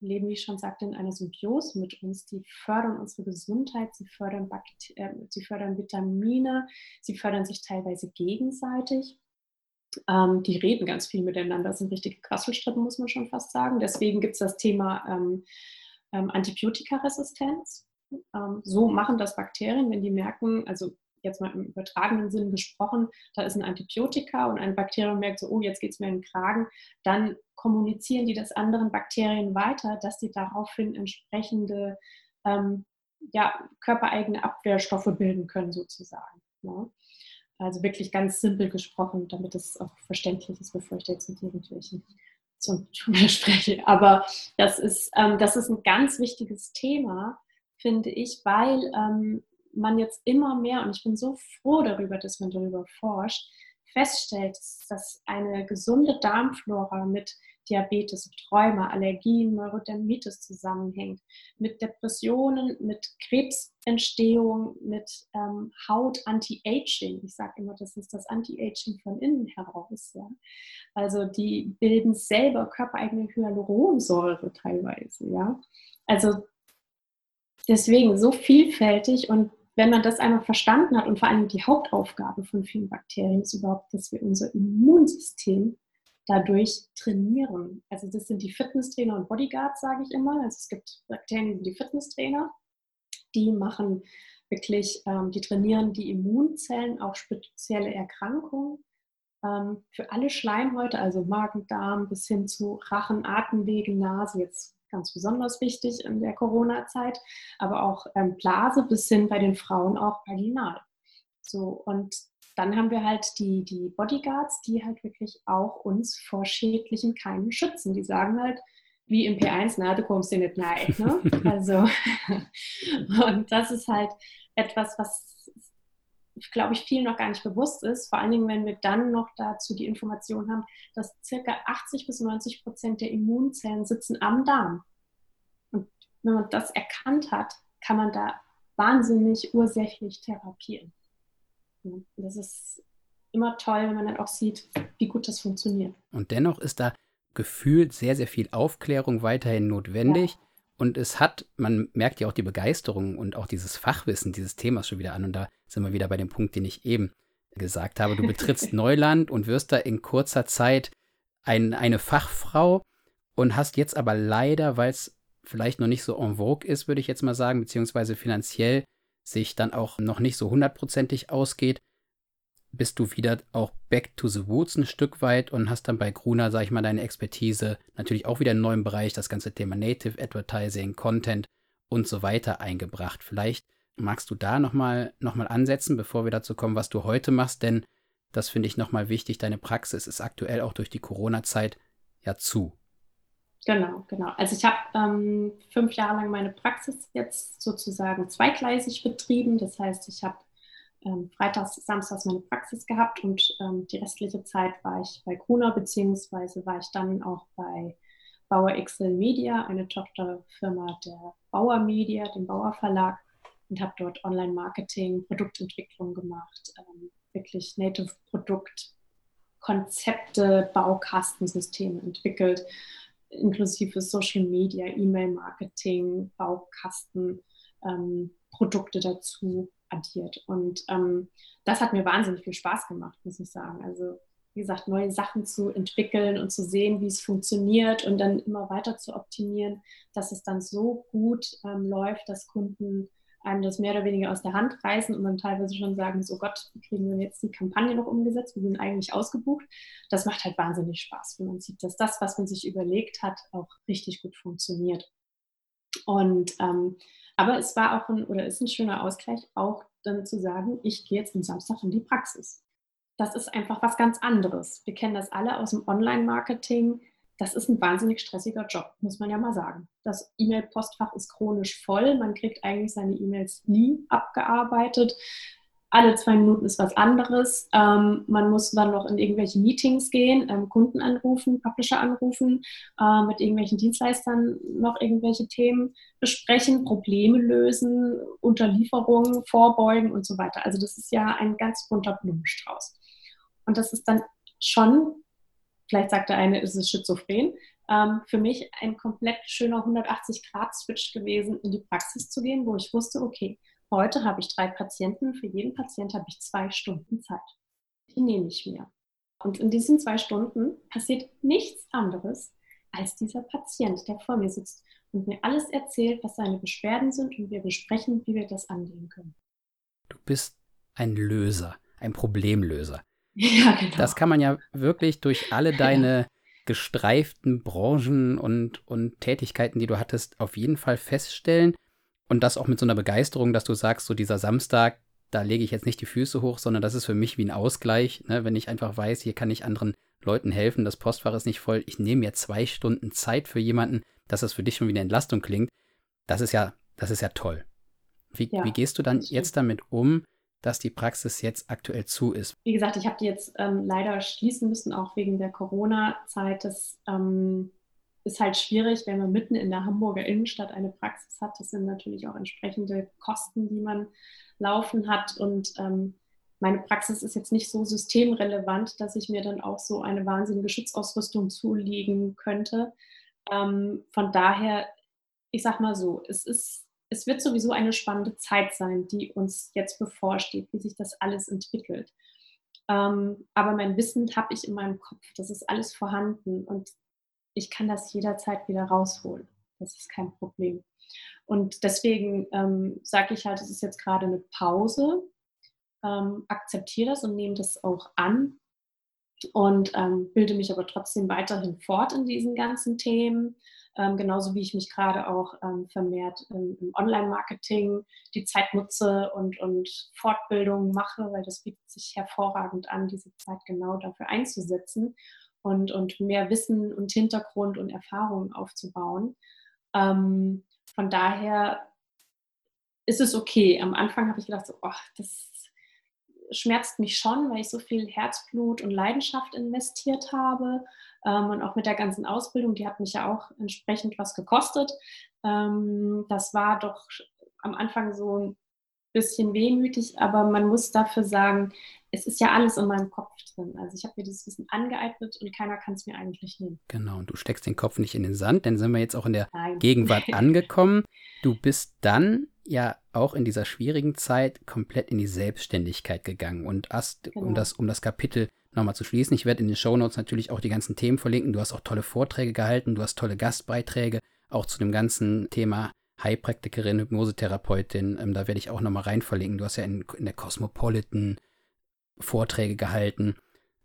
leben, wie ich schon sagte, in einer Symbiose mit uns. Die fördern unsere Gesundheit, sie fördern, Bakter äh, sie fördern Vitamine, sie fördern sich teilweise gegenseitig. Ähm, die reden ganz viel miteinander, das sind richtige Quasselstrippen, muss man schon fast sagen. Deswegen gibt es das Thema ähm, ähm, Antibiotikaresistenz. Ähm, so machen das Bakterien, wenn die merken, also jetzt mal im übertragenen Sinn gesprochen, da ist ein Antibiotika und ein Bakterium merkt so, oh, jetzt geht es mir in den Kragen, dann kommunizieren die das anderen Bakterien weiter, dass sie daraufhin entsprechende ähm, ja, körpereigene Abwehrstoffe bilden können, sozusagen. Ja. Ne? Also wirklich ganz simpel gesprochen, damit es auch verständlich ist, bevor ich jetzt mit irgendwelchen zum spreche. Aber das ist, ähm, das ist ein ganz wichtiges Thema, finde ich, weil ähm, man jetzt immer mehr, und ich bin so froh darüber, dass man darüber forscht, feststellt, dass eine gesunde Darmflora mit Diabetes, Rheuma, Allergien, Neurodermitis zusammenhängt, mit Depressionen, mit Krebsentstehung, mit ähm, Haut-Anti-Aging. Ich sage immer, das ist das Anti-Aging von innen heraus. Ja? Also die bilden selber körpereigene Hyaluronsäure teilweise. Ja? Also deswegen so vielfältig und wenn man das einmal verstanden hat und vor allem die Hauptaufgabe von vielen Bakterien ist überhaupt, dass wir unser Immunsystem dadurch trainieren. Also das sind die Fitnesstrainer und Bodyguards, sage ich immer. Also es gibt Bakterien, die Fitnesstrainer, die machen wirklich, ähm, die trainieren die Immunzellen auf spezielle Erkrankungen. Ähm, für alle Schleimhäute, also Magen, Darm bis hin zu Rachen, Atemwegen, Nase, jetzt ganz besonders wichtig in der Corona-Zeit, aber auch ähm, Blase bis hin bei den Frauen auch vaginal. So, und dann haben wir halt die, die Bodyguards, die halt wirklich auch uns vor schädlichen Keimen schützen. Die sagen halt, wie im P1, na, du kommst dir nicht nahe. Ne? Also, und das ist halt etwas, was, glaube ich, vielen noch gar nicht bewusst ist. Vor allen Dingen, wenn wir dann noch dazu die Information haben, dass circa 80 bis 90 Prozent der Immunzellen sitzen am Darm. Und wenn man das erkannt hat, kann man da wahnsinnig ursächlich therapieren. Das ist immer toll, wenn man dann auch sieht, wie gut das funktioniert. Und dennoch ist da gefühlt sehr, sehr viel Aufklärung weiterhin notwendig. Ja. Und es hat, man merkt ja auch die Begeisterung und auch dieses Fachwissen dieses Themas schon wieder an. Und da sind wir wieder bei dem Punkt, den ich eben gesagt habe. Du betrittst Neuland und wirst da in kurzer Zeit ein, eine Fachfrau und hast jetzt aber leider, weil es vielleicht noch nicht so en vogue ist, würde ich jetzt mal sagen, beziehungsweise finanziell sich dann auch noch nicht so hundertprozentig ausgeht, bist du wieder auch back to the woods ein Stück weit und hast dann bei Gruner, sag ich mal, deine Expertise natürlich auch wieder im neuen Bereich, das ganze Thema Native Advertising, Content und so weiter eingebracht. Vielleicht magst du da nochmal noch mal ansetzen, bevor wir dazu kommen, was du heute machst, denn das finde ich nochmal wichtig. Deine Praxis ist aktuell auch durch die Corona-Zeit ja zu. Genau, genau. Also ich habe ähm, fünf Jahre lang meine Praxis jetzt sozusagen zweigleisig betrieben. Das heißt, ich habe ähm, freitags, samstags meine Praxis gehabt und ähm, die restliche Zeit war ich bei Gruner, beziehungsweise war ich dann auch bei Bauer Excel Media, eine Tochterfirma der Bauer Media, dem Bauer Verlag, und habe dort Online-Marketing, Produktentwicklung gemacht, ähm, wirklich Native-Produkt, Konzepte, Baukastensysteme entwickelt inklusive Social Media, E-Mail-Marketing, Baukasten, ähm, Produkte dazu addiert. Und ähm, das hat mir wahnsinnig viel Spaß gemacht, muss ich sagen. Also wie gesagt, neue Sachen zu entwickeln und zu sehen, wie es funktioniert und dann immer weiter zu optimieren, dass es dann so gut ähm, läuft, dass Kunden einem das mehr oder weniger aus der Hand reißen und dann teilweise schon sagen, so Gott, wie kriegen wir jetzt die Kampagne noch umgesetzt? Wir sind eigentlich ausgebucht. Das macht halt wahnsinnig Spaß, wenn man sieht, dass das, was man sich überlegt hat, auch richtig gut funktioniert. Und ähm, aber es war auch ein oder ist ein schöner Ausgleich, auch dann zu sagen, ich gehe jetzt am Samstag in die Praxis. Das ist einfach was ganz anderes. Wir kennen das alle aus dem Online-Marketing das ist ein wahnsinnig stressiger Job, muss man ja mal sagen. Das E-Mail-Postfach ist chronisch voll. Man kriegt eigentlich seine E-Mails nie abgearbeitet. Alle zwei Minuten ist was anderes. Ähm, man muss dann noch in irgendwelche Meetings gehen, ähm, Kunden anrufen, Publisher anrufen, äh, mit irgendwelchen Dienstleistern noch irgendwelche Themen besprechen, Probleme lösen, Unterlieferungen vorbeugen und so weiter. Also das ist ja ein ganz bunter Blumenstrauß. Und das ist dann schon, vielleicht sagt der eine, ist es schizophren, ähm, für mich ein komplett schöner 180-Grad-Switch gewesen, in die Praxis zu gehen, wo ich wusste, okay, Heute habe ich drei Patienten. Für jeden Patient habe ich zwei Stunden Zeit. Die nehme ich mir. Und in diesen zwei Stunden passiert nichts anderes, als dieser Patient, der vor mir sitzt und mir alles erzählt, was seine Beschwerden sind und wir besprechen, wie wir das angehen können. Du bist ein Löser, ein Problemlöser. Ja, genau. Das kann man ja wirklich durch alle deine gestreiften Branchen und, und Tätigkeiten, die du hattest, auf jeden Fall feststellen. Und das auch mit so einer Begeisterung, dass du sagst, so dieser Samstag, da lege ich jetzt nicht die Füße hoch, sondern das ist für mich wie ein Ausgleich, ne? wenn ich einfach weiß, hier kann ich anderen Leuten helfen, das Postfach ist nicht voll, ich nehme mir zwei Stunden Zeit für jemanden, dass das für dich schon wie eine Entlastung klingt. Das ist ja, das ist ja toll. Wie, ja, wie gehst du dann jetzt damit um, dass die Praxis jetzt aktuell zu ist? Wie gesagt, ich habe die jetzt ähm, leider schließen müssen, auch wegen der Corona-Zeit. Das ähm, ist halt schwierig, wenn man mitten in der Hamburger Innenstadt eine Praxis hat. Das sind natürlich auch entsprechende Kosten, die man laufen hat. Und ähm, meine Praxis ist jetzt nicht so systemrelevant, dass ich mir dann auch so eine wahnsinnige Schutzausrüstung zulegen könnte. Ähm, von daher, ich sag mal so, es ist, es wird sowieso eine spannende Zeit sein, die uns jetzt bevorsteht, wie sich das alles entwickelt. Ähm, aber mein Wissen habe ich in meinem Kopf, das ist alles vorhanden und ich kann das jederzeit wieder rausholen. Das ist kein Problem. Und deswegen ähm, sage ich halt, es ist jetzt gerade eine Pause. Ähm, akzeptiere das und nehme das auch an und ähm, bilde mich aber trotzdem weiterhin fort in diesen ganzen Themen. Ähm, genauso wie ich mich gerade auch ähm, vermehrt im, im Online-Marketing die Zeit nutze und, und Fortbildungen mache, weil das bietet sich hervorragend an, diese Zeit genau dafür einzusetzen und, und mehr Wissen und Hintergrund und Erfahrungen aufzubauen. Ähm, von daher ist es okay. Am Anfang habe ich gedacht, so, oh, das schmerzt mich schon, weil ich so viel Herzblut und Leidenschaft investiert habe. Ähm, und auch mit der ganzen Ausbildung, die hat mich ja auch entsprechend was gekostet. Ähm, das war doch am Anfang so bisschen wehmütig, aber man muss dafür sagen, es ist ja alles in meinem Kopf drin. Also ich habe mir dieses Wissen angeeignet und keiner kann es mir eigentlich nehmen. Genau, und du steckst den Kopf nicht in den Sand, denn sind wir jetzt auch in der Nein. Gegenwart angekommen. Du bist dann ja auch in dieser schwierigen Zeit komplett in die Selbstständigkeit gegangen und hast, genau. um, das, um das Kapitel nochmal zu schließen, ich werde in den Shownotes natürlich auch die ganzen Themen verlinken. Du hast auch tolle Vorträge gehalten, du hast tolle Gastbeiträge, auch zu dem ganzen Thema Heilpraktikerin, Hypnosetherapeutin. Ähm, da werde ich auch nochmal rein verlinken. Du hast ja in, in der Cosmopolitan Vorträge gehalten,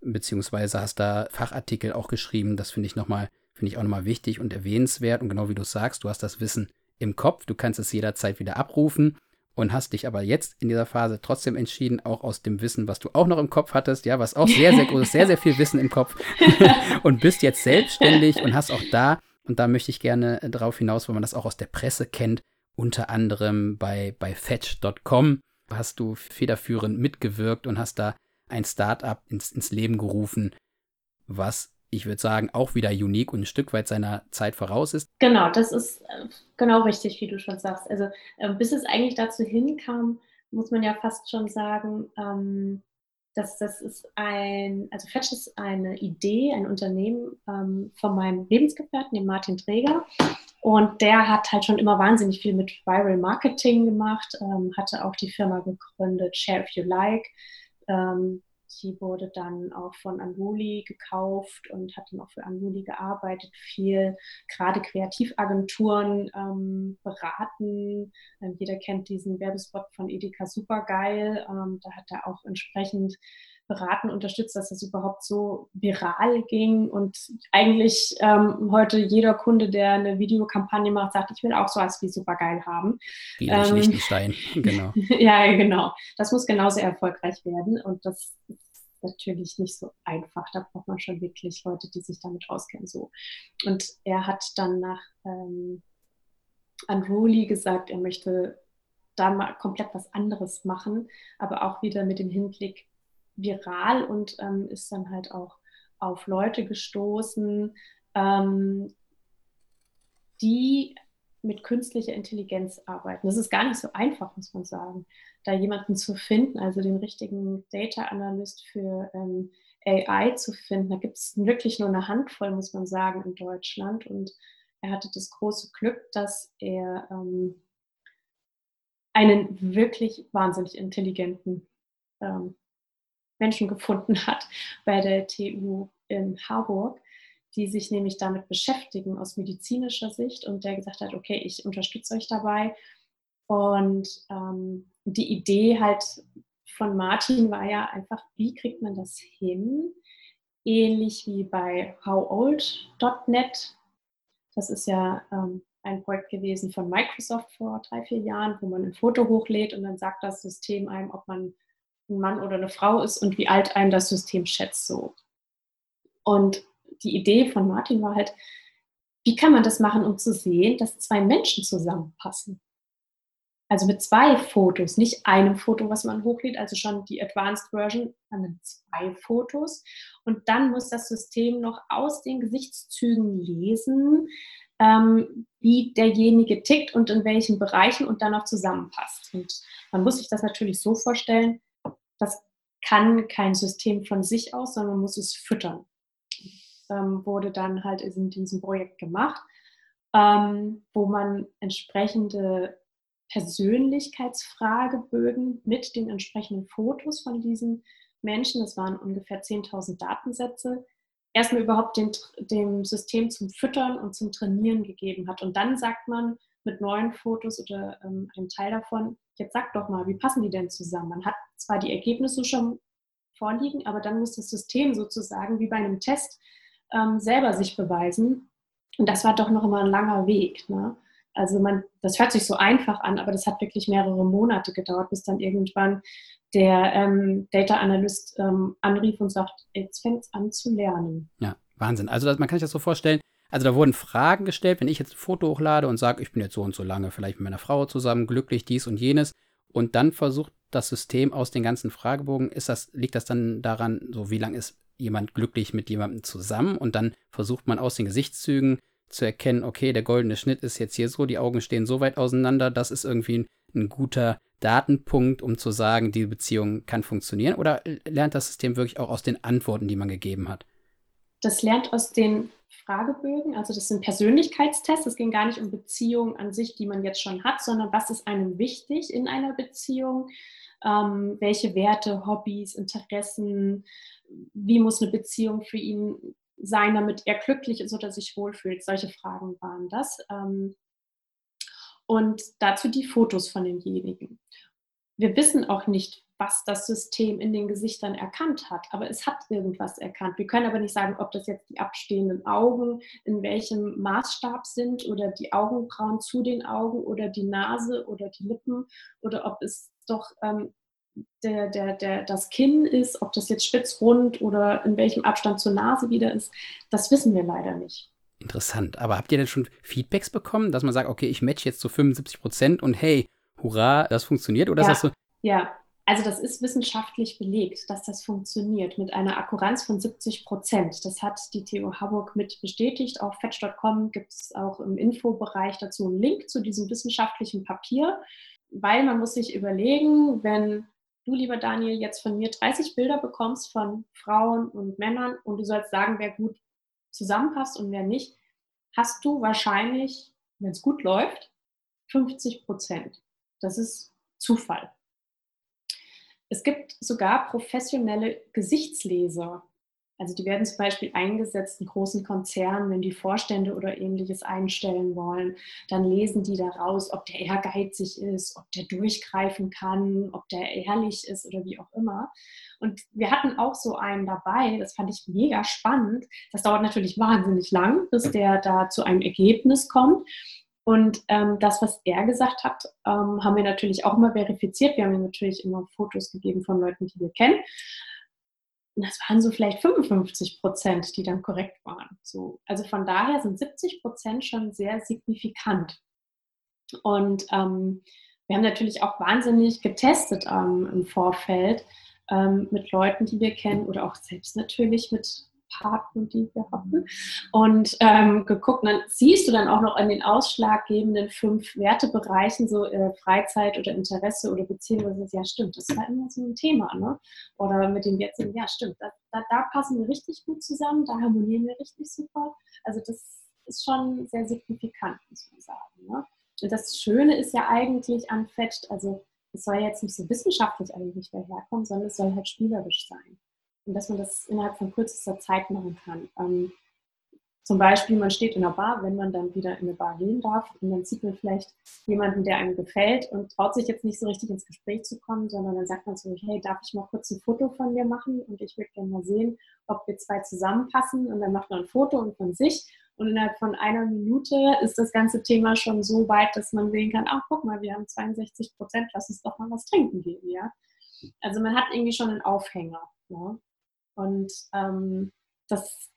beziehungsweise hast da Fachartikel auch geschrieben. Das finde ich nochmal, finde ich auch nochmal wichtig und erwähnenswert. Und genau wie du sagst, du hast das Wissen im Kopf, du kannst es jederzeit wieder abrufen und hast dich aber jetzt in dieser Phase trotzdem entschieden, auch aus dem Wissen, was du auch noch im Kopf hattest, ja, was auch sehr, sehr groß, sehr, sehr viel Wissen im Kopf und bist jetzt selbstständig und hast auch da, und da möchte ich gerne darauf hinaus, weil man das auch aus der Presse kennt, unter anderem bei, bei Fetch.com hast du federführend mitgewirkt und hast da ein Startup ins, ins Leben gerufen, was ich würde sagen, auch wieder unique und ein Stück weit seiner Zeit voraus ist. Genau, das ist äh, genau richtig, wie du schon sagst. Also äh, bis es eigentlich dazu hinkam, muss man ja fast schon sagen, ähm, dass das ist ein, also Fetch ist eine Idee, ein Unternehmen ähm, von meinem Lebensgefährten, dem Martin Träger. Und der hat halt schon immer wahnsinnig viel mit Viral Marketing gemacht, ähm, hatte auch die Firma gegründet, Share If You Like. Ähm, die wurde dann auch von Anguli gekauft und hat dann auch für Anguli gearbeitet, viel gerade Kreativagenturen ähm, beraten. Ähm, jeder kennt diesen Werbespot von Edeka Supergeil. Ähm, da hat er auch entsprechend beraten, unterstützt, dass das überhaupt so viral ging. Und eigentlich ähm, heute jeder Kunde, der eine Videokampagne macht, sagt, ich will auch sowas wie supergeil haben. Wie ähm, Liechtenstein, genau. ja, genau. Das muss genauso erfolgreich werden. Und das natürlich nicht so einfach. Da braucht man schon wirklich Leute, die sich damit auskennen. So. Und er hat dann nach ähm, Unruly gesagt, er möchte da mal komplett was anderes machen, aber auch wieder mit dem Hinblick viral und ähm, ist dann halt auch auf Leute gestoßen, ähm, die mit künstlicher Intelligenz arbeiten. Das ist gar nicht so einfach, muss man sagen, da jemanden zu finden, also den richtigen Data Analyst für ähm, AI zu finden. Da gibt es wirklich nur eine Handvoll, muss man sagen, in Deutschland. Und er hatte das große Glück, dass er ähm, einen wirklich wahnsinnig intelligenten ähm, Menschen gefunden hat bei der TU in Harburg, die sich nämlich damit beschäftigen aus medizinischer Sicht und der gesagt hat, okay, ich unterstütze euch dabei. Und ähm, die Idee halt von Martin war ja einfach, wie kriegt man das hin? Ähnlich wie bei howold.net. Das ist ja ähm, ein Projekt gewesen von Microsoft vor drei, vier Jahren, wo man ein Foto hochlädt und dann sagt das System einem, ob man ein Mann oder eine Frau ist und wie alt einem das System schätzt so. Und die Idee von Martin war halt, wie kann man das machen, um zu sehen, dass zwei Menschen zusammenpassen? Also mit zwei Fotos, nicht einem Foto, was man hochlädt, also schon die Advanced Version, sondern zwei Fotos. Und dann muss das System noch aus den Gesichtszügen lesen, ähm, wie derjenige tickt und in welchen Bereichen und dann auch zusammenpasst. Und man muss sich das natürlich so vorstellen, das kann kein System von sich aus, sondern man muss es füttern. Ähm, wurde dann halt in diesem Projekt gemacht, ähm, wo man entsprechende Persönlichkeitsfragebögen mit den entsprechenden Fotos von diesen Menschen, das waren ungefähr 10.000 Datensätze, erstmal überhaupt den, dem System zum Füttern und zum Trainieren gegeben hat. Und dann sagt man mit neuen Fotos oder ähm, einem Teil davon, jetzt sag doch mal, wie passen die denn zusammen? Man hat zwar die Ergebnisse schon vorliegen, aber dann muss das System sozusagen wie bei einem Test ähm, selber sich beweisen. Und das war doch noch immer ein langer Weg. Ne? Also man, das hört sich so einfach an, aber das hat wirklich mehrere Monate gedauert, bis dann irgendwann der ähm, Data Analyst ähm, anrief und sagt, jetzt fängt es an zu lernen. Ja, Wahnsinn. Also das, man kann sich das so vorstellen, also da wurden Fragen gestellt, wenn ich jetzt ein Foto hochlade und sage, ich bin jetzt so und so lange vielleicht mit meiner Frau zusammen, glücklich, dies und jenes, und dann versucht das System aus den ganzen Fragebogen, ist das, liegt das dann daran, so wie lange ist jemand glücklich mit jemandem zusammen und dann versucht man aus den Gesichtszügen zu erkennen, okay, der goldene Schnitt ist jetzt hier so, die Augen stehen so weit auseinander, das ist irgendwie ein, ein guter Datenpunkt, um zu sagen, die Beziehung kann funktionieren? Oder lernt das System wirklich auch aus den Antworten, die man gegeben hat? Das lernt aus den Fragebögen, also das sind Persönlichkeitstests. Es ging gar nicht um Beziehungen an sich, die man jetzt schon hat, sondern was ist einem wichtig in einer Beziehung? Ähm, welche Werte, Hobbys, Interessen, wie muss eine Beziehung für ihn sein, damit er glücklich ist oder sich wohlfühlt? Solche Fragen waren das. Ähm, und dazu die Fotos von denjenigen. Wir wissen auch nicht, was das System in den Gesichtern erkannt hat, aber es hat irgendwas erkannt. Wir können aber nicht sagen, ob das jetzt die abstehenden Augen in welchem Maßstab sind oder die Augenbrauen zu den Augen oder die Nase oder die Lippen oder ob es doch ähm, der, der, der, das Kinn ist, ob das jetzt spitzrund oder in welchem Abstand zur Nase wieder ist, das wissen wir leider nicht. Interessant. Aber habt ihr denn schon Feedbacks bekommen, dass man sagt, okay, ich match jetzt zu 75 Prozent und hey, hurra, das funktioniert? Oder ja, ist das so? Ja, also das ist wissenschaftlich belegt, dass das funktioniert mit einer Akkuranz von 70 Prozent. Das hat die TU Harburg mit bestätigt. Auf fetch.com gibt es auch im Infobereich dazu einen Link zu diesem wissenschaftlichen Papier, weil man muss sich überlegen, wenn du, lieber Daniel, jetzt von mir 30 Bilder bekommst von Frauen und Männern und du sollst sagen, wer gut zusammenpasst und wer nicht, hast du wahrscheinlich, wenn es gut läuft, 50 Prozent. Das ist Zufall. Es gibt sogar professionelle Gesichtsleser. Also die werden zum Beispiel eingesetzt in großen Konzernen, wenn die Vorstände oder ähnliches einstellen wollen. Dann lesen die daraus, ob der ehrgeizig ist, ob der durchgreifen kann, ob der ehrlich ist oder wie auch immer. Und wir hatten auch so einen dabei, das fand ich mega spannend. Das dauert natürlich wahnsinnig lang, bis der da zu einem Ergebnis kommt. Und ähm, das, was er gesagt hat, ähm, haben wir natürlich auch immer verifiziert. Wir haben ihm natürlich immer Fotos gegeben von Leuten, die wir kennen. Und das waren so vielleicht 55 Prozent, die dann korrekt waren. So, also von daher sind 70 Prozent schon sehr signifikant. Und ähm, wir haben natürlich auch wahnsinnig getestet ähm, im Vorfeld ähm, mit Leuten, die wir kennen oder auch selbst natürlich mit Partnern, die wir hatten und ähm, geguckt. Und dann siehst du dann auch noch an den ausschlaggebenden fünf Wertebereichen, so äh, Freizeit oder Interesse oder Beziehung, ja stimmt, das halt immer so ein Thema. Ne? Oder mit dem jetzt, ja stimmt, da, da, da passen wir richtig gut zusammen, da harmonieren wir richtig super. Also das ist schon sehr signifikant, muss man sagen. Ne? Und das Schöne ist ja eigentlich an Fetcht, also es soll jetzt nicht so wissenschaftlich eigentlich daherkommen, sondern es soll halt spielerisch sein und dass man das innerhalb von kürzester Zeit machen kann. Ähm, zum Beispiel, man steht in einer Bar, wenn man dann wieder in eine Bar gehen darf und dann sieht man vielleicht jemanden, der einem gefällt und traut sich jetzt nicht so richtig ins Gespräch zu kommen, sondern dann sagt man so, hey, darf ich mal kurz ein Foto von dir machen und ich würde gerne mal sehen, ob wir zwei zusammenpassen und dann macht man ein Foto und von sich und innerhalb von einer Minute ist das ganze Thema schon so weit, dass man sehen kann, ach guck mal, wir haben 62 Prozent, lass uns doch mal was trinken gehen, ja. Also man hat irgendwie schon einen Aufhänger. Ne? Und ähm, das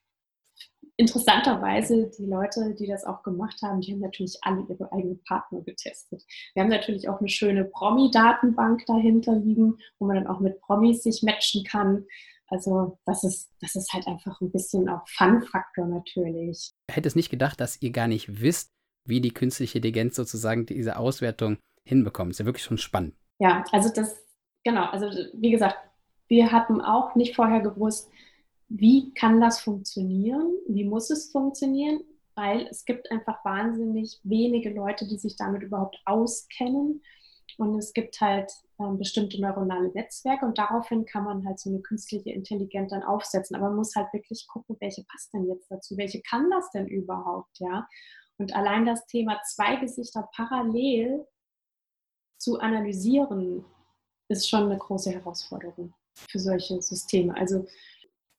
interessanterweise, die Leute, die das auch gemacht haben, die haben natürlich alle ihre eigenen Partner getestet. Wir haben natürlich auch eine schöne Promi-Datenbank dahinter liegen, wo man dann auch mit Promis sich matchen kann. Also das ist, das ist halt einfach ein bisschen auch Fun-Faktor natürlich. Ich hätte es nicht gedacht, dass ihr gar nicht wisst, wie die künstliche Intelligenz sozusagen diese Auswertung hinbekommt. Ist ja wirklich schon spannend. Ja, also das, genau, also wie gesagt, wir hatten auch nicht vorher gewusst, wie kann das funktionieren, wie muss es funktionieren, weil es gibt einfach wahnsinnig wenige Leute, die sich damit überhaupt auskennen. Und es gibt halt ähm, bestimmte neuronale Netzwerke und daraufhin kann man halt so eine künstliche Intelligenz dann aufsetzen. Aber man muss halt wirklich gucken, welche passt denn jetzt dazu, welche kann das denn überhaupt, ja. Und allein das Thema zwei Gesichter parallel zu analysieren, ist schon eine große Herausforderung für solche Systeme. Also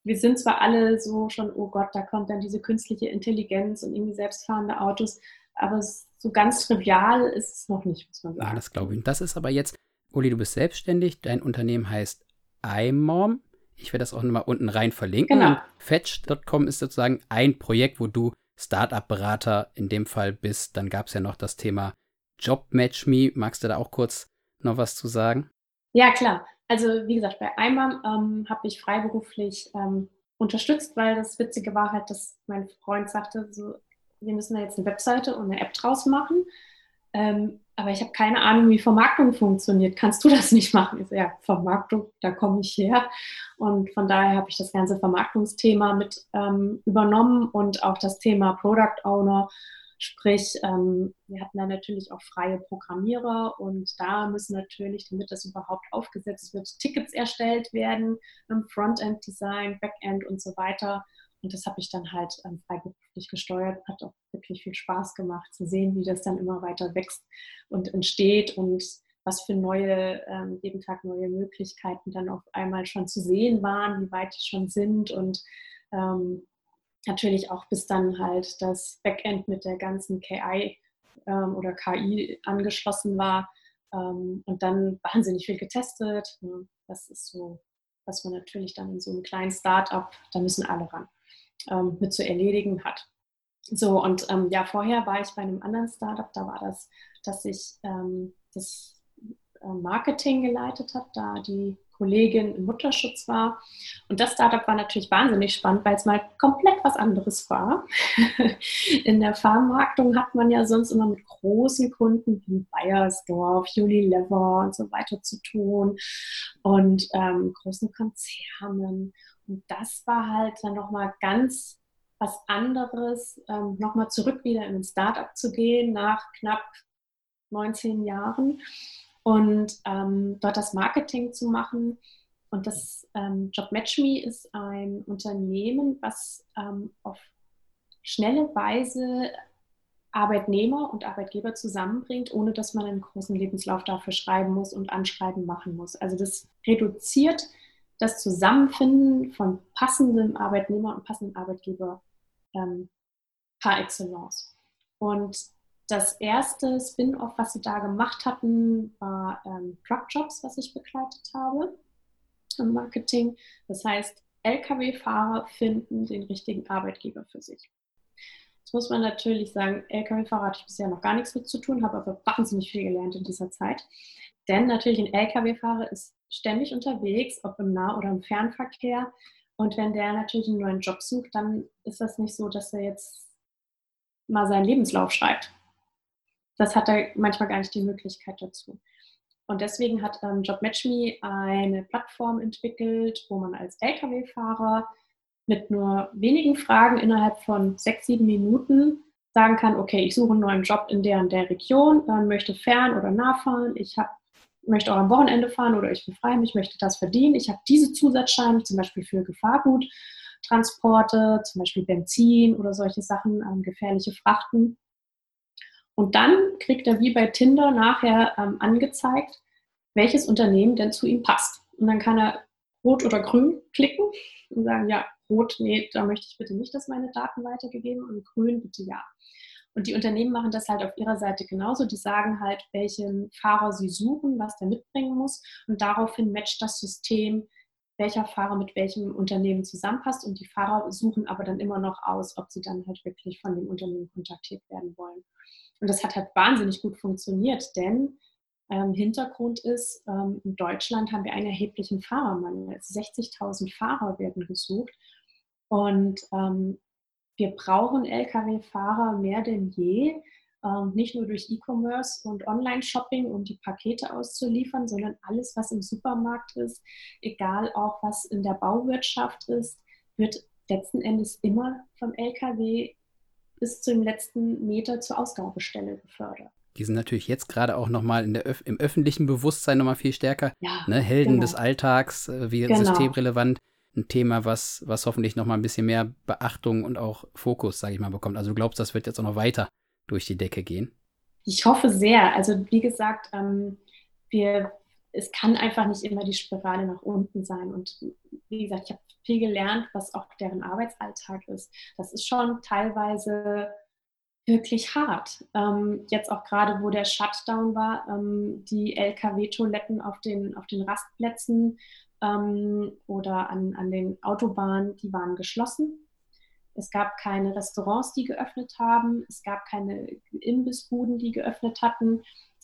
wir sind zwar alle so schon, oh Gott, da kommt dann diese künstliche Intelligenz und irgendwie selbstfahrende Autos, aber so ganz trivial ist es noch nicht, muss man sagen. Ja, das glaube ich. Das ist aber jetzt, Uli, du bist selbstständig, dein Unternehmen heißt iMom. Ich werde das auch nochmal unten rein verlinken. Genau. Fetch.com ist sozusagen ein Projekt, wo du Startup-Berater in dem Fall bist. Dann gab es ja noch das Thema Job Match Me. Magst du da auch kurz noch was zu sagen? Ja, klar. Also wie gesagt, bei IMAM ähm, habe ich freiberuflich ähm, unterstützt, weil das Witzige war halt, dass mein Freund sagte, so, wir müssen da jetzt eine Webseite und eine App draus machen. Ähm, aber ich habe keine Ahnung, wie Vermarktung funktioniert. Kannst du das nicht machen? Ich so, ja, Vermarktung, da komme ich her. Und von daher habe ich das ganze Vermarktungsthema mit ähm, übernommen und auch das Thema Product Owner Sprich, ähm, wir hatten da natürlich auch freie Programmierer und da müssen natürlich, damit das überhaupt aufgesetzt wird, Tickets erstellt werden, im Frontend-Design, Backend und so weiter. Und das habe ich dann halt ähm, freiberuflich gesteuert. Hat auch wirklich viel Spaß gemacht zu sehen, wie das dann immer weiter wächst und entsteht und was für neue, ähm, jeden Tag neue Möglichkeiten dann auf einmal schon zu sehen waren, wie weit die schon sind und ähm, natürlich auch bis dann halt das Backend mit der ganzen KI ähm, oder KI angeschlossen war ähm, und dann wahnsinnig viel getestet. Ne? Das ist so, was man natürlich dann in so einem kleinen Startup, da müssen alle ran, ähm, mit zu erledigen hat. So, und ähm, ja, vorher war ich bei einem anderen Startup, da war das, dass ich ähm, das äh, Marketing geleitet habe, da die Kollegin im Mutterschutz war. Und das Startup war natürlich wahnsinnig spannend, weil es mal komplett was anderes war. In der Vermarktung hat man ja sonst immer mit großen Kunden wie Bayersdorf, Unilever und so weiter zu tun und ähm, großen Konzernen. Und das war halt dann nochmal ganz was anderes, ähm, nochmal zurück wieder in ein Startup zu gehen nach knapp 19 Jahren und ähm, dort das Marketing zu machen. Und das ähm, Job Me ist ein Unternehmen, was ähm, auf schnelle Weise Arbeitnehmer und Arbeitgeber zusammenbringt, ohne dass man einen großen Lebenslauf dafür schreiben muss und Anschreiben machen muss. Also das reduziert das Zusammenfinden von passenden Arbeitnehmer und passenden Arbeitgeber ähm, par excellence. Und das erste Spin-off, was sie da gemacht hatten, war ähm, Truckjobs, was ich begleitet habe im Marketing. Das heißt, Lkw-Fahrer finden den richtigen Arbeitgeber für sich. Jetzt muss man natürlich sagen, Lkw-Fahrer hatte ich bisher noch gar nichts mit zu tun, habe aber wahnsinnig viel gelernt in dieser Zeit. Denn natürlich ein Lkw-Fahrer ist ständig unterwegs, ob im Nah- oder im Fernverkehr. Und wenn der natürlich einen neuen Job sucht, dann ist das nicht so, dass er jetzt mal seinen Lebenslauf schreibt. Das hat er manchmal gar nicht die Möglichkeit dazu. Und deswegen hat ähm, JobMatchMe eine Plattform entwickelt, wo man als Lkw-Fahrer mit nur wenigen Fragen innerhalb von sechs, sieben Minuten sagen kann, okay, ich suche einen neuen Job in der und der Region, äh, möchte fern oder nah fahren, ich hab, möchte auch am Wochenende fahren oder ich bin frei, ich möchte das verdienen, ich habe diese Zusatzscheine, zum Beispiel für Gefahrguttransporte, zum Beispiel Benzin oder solche Sachen, ähm, gefährliche Frachten. Und dann kriegt er wie bei Tinder nachher ähm, angezeigt, welches Unternehmen denn zu ihm passt. Und dann kann er rot oder grün klicken und sagen, ja, rot, nee, da möchte ich bitte nicht, dass meine Daten weitergegeben und grün bitte ja. Und die Unternehmen machen das halt auf ihrer Seite genauso. Die sagen halt, welchen Fahrer sie suchen, was der mitbringen muss. Und daraufhin matcht das System, welcher Fahrer mit welchem Unternehmen zusammenpasst. Und die Fahrer suchen aber dann immer noch aus, ob sie dann halt wirklich von dem Unternehmen kontaktiert werden wollen. Und das hat halt wahnsinnig gut funktioniert, denn ähm, Hintergrund ist, ähm, in Deutschland haben wir einen erheblichen Fahrermangel. 60.000 Fahrer werden gesucht. Und ähm, wir brauchen Lkw-Fahrer mehr denn je, ähm, nicht nur durch E-Commerce und Online-Shopping, um die Pakete auszuliefern, sondern alles, was im Supermarkt ist, egal auch was in der Bauwirtschaft ist, wird letzten Endes immer vom Lkw bis zum letzten Meter zur Ausgabestelle befördert. Die sind natürlich jetzt gerade auch nochmal Öf im öffentlichen Bewusstsein nochmal viel stärker. Ja, ne? Helden genau. des Alltags, äh, wie Genau. systemrelevant. Ein Thema, was, was hoffentlich nochmal ein bisschen mehr Beachtung und auch Fokus, sage ich mal, bekommt. Also du glaubst, das wird jetzt auch noch weiter durch die Decke gehen? Ich hoffe sehr. Also wie gesagt, ähm, wir, es kann einfach nicht immer die Spirale nach unten sein. Und wie gesagt, ich habe viel gelernt, was auch deren Arbeitsalltag ist. Das ist schon teilweise wirklich hart. Ähm, jetzt auch gerade, wo der Shutdown war, ähm, die Lkw-Toiletten auf den, auf den Rastplätzen ähm, oder an, an den Autobahnen, die waren geschlossen. Es gab keine Restaurants, die geöffnet haben. Es gab keine Imbissbuden, die geöffnet hatten.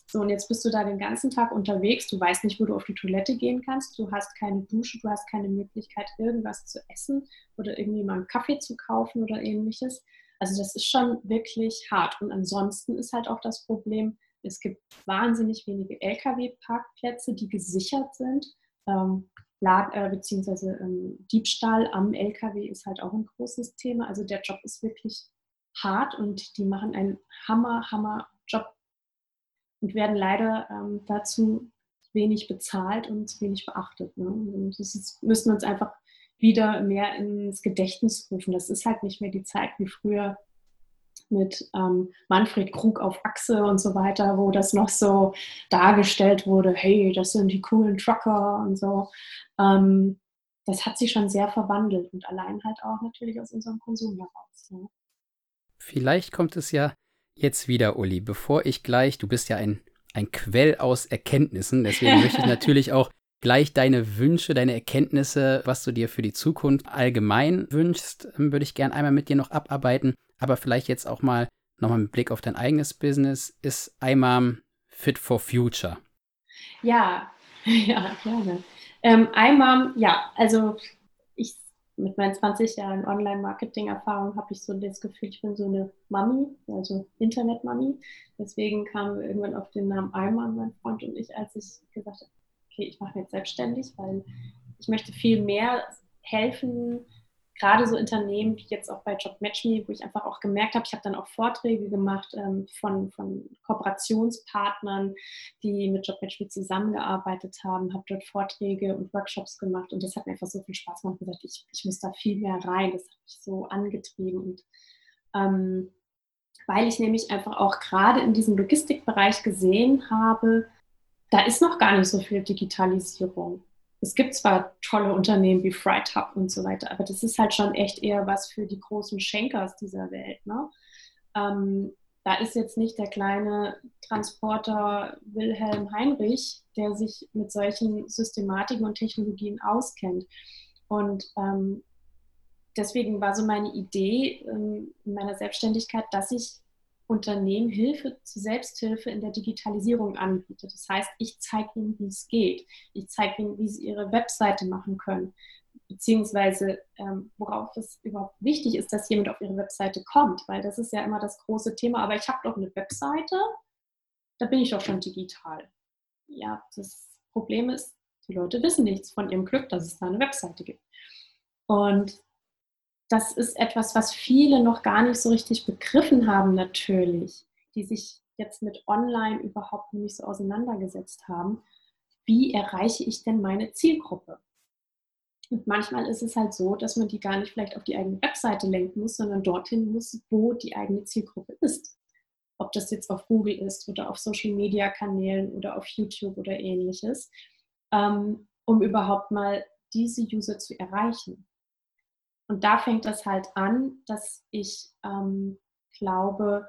So, und jetzt bist du da den ganzen Tag unterwegs. Du weißt nicht, wo du auf die Toilette gehen kannst. Du hast keine Dusche, du hast keine Möglichkeit, irgendwas zu essen oder irgendwie mal einen Kaffee zu kaufen oder ähnliches. Also das ist schon wirklich hart. Und ansonsten ist halt auch das Problem, es gibt wahnsinnig wenige Lkw-Parkplätze, die gesichert sind. Ähm, Lad, äh, beziehungsweise ähm, Diebstahl am LKW ist halt auch ein großes Thema. Also der Job ist wirklich hart und die machen einen Hammer, Hammer und werden leider ähm, dazu wenig bezahlt und wenig beachtet. Ne? Und das ist, müssen wir uns einfach wieder mehr ins Gedächtnis rufen. Das ist halt nicht mehr die Zeit wie früher mit ähm, Manfred Krug auf Achse und so weiter, wo das noch so dargestellt wurde, hey, das sind die coolen Trucker und so. Ähm, das hat sich schon sehr verwandelt und allein halt auch natürlich aus unserem Konsum heraus. Ne? Vielleicht kommt es ja jetzt wieder, Uli, bevor ich gleich, du bist ja ein, ein Quell aus Erkenntnissen, deswegen möchte ich natürlich auch gleich deine Wünsche, deine Erkenntnisse, was du dir für die Zukunft allgemein wünschst, ähm, würde ich gerne einmal mit dir noch abarbeiten. Aber vielleicht jetzt auch mal nochmal mit Blick auf dein eigenes Business. Ist IMAM fit for future? Ja, ja, gerne. Ähm, IMAM, ja, also mit meinen 20 Jahren Online-Marketing-Erfahrung habe ich so das Gefühl, ich bin so eine Mami, also Internet-Mami. Deswegen kamen wir irgendwann auf den Namen IMAM, mein Freund und ich, als ich gesagt habe, okay, ich mache mich jetzt selbstständig, weil ich möchte viel mehr helfen, gerade so Unternehmen wie jetzt auch bei JobMatchMe, wo ich einfach auch gemerkt habe, ich habe dann auch Vorträge gemacht ähm, von, von Kooperationspartnern, die mit JobMatchMe zusammengearbeitet haben, habe dort Vorträge und Workshops gemacht und das hat mir einfach so viel Spaß gemacht. Ich gesagt, ich, ich muss da viel mehr rein, das hat mich so angetrieben und ähm, weil ich nämlich einfach auch gerade in diesem Logistikbereich gesehen habe, da ist noch gar nicht so viel Digitalisierung es gibt zwar tolle Unternehmen wie Fright Hub und so weiter, aber das ist halt schon echt eher was für die großen Schenkers dieser Welt. Ne? Ähm, da ist jetzt nicht der kleine Transporter Wilhelm Heinrich, der sich mit solchen Systematiken und Technologien auskennt. Und ähm, deswegen war so meine Idee ähm, in meiner Selbstständigkeit, dass ich Unternehmen Hilfe zur Selbsthilfe in der Digitalisierung anbiete. Das heißt, ich zeige ihnen, wie es geht. Ich zeige ihnen, wie sie ihre Webseite machen können, beziehungsweise ähm, worauf es überhaupt wichtig ist, dass jemand auf ihre Webseite kommt, weil das ist ja immer das große Thema. Aber ich habe doch eine Webseite, da bin ich doch schon digital. Ja, das Problem ist, die Leute wissen nichts von ihrem Glück, dass es da eine Webseite gibt. Und das ist etwas, was viele noch gar nicht so richtig begriffen haben, natürlich, die sich jetzt mit Online überhaupt nicht so auseinandergesetzt haben. Wie erreiche ich denn meine Zielgruppe? Und manchmal ist es halt so, dass man die gar nicht vielleicht auf die eigene Webseite lenken muss, sondern dorthin muss, wo die eigene Zielgruppe ist. Ob das jetzt auf Google ist oder auf Social-Media-Kanälen oder auf YouTube oder ähnliches, ähm, um überhaupt mal diese User zu erreichen. Und da fängt das halt an, dass ich ähm, glaube,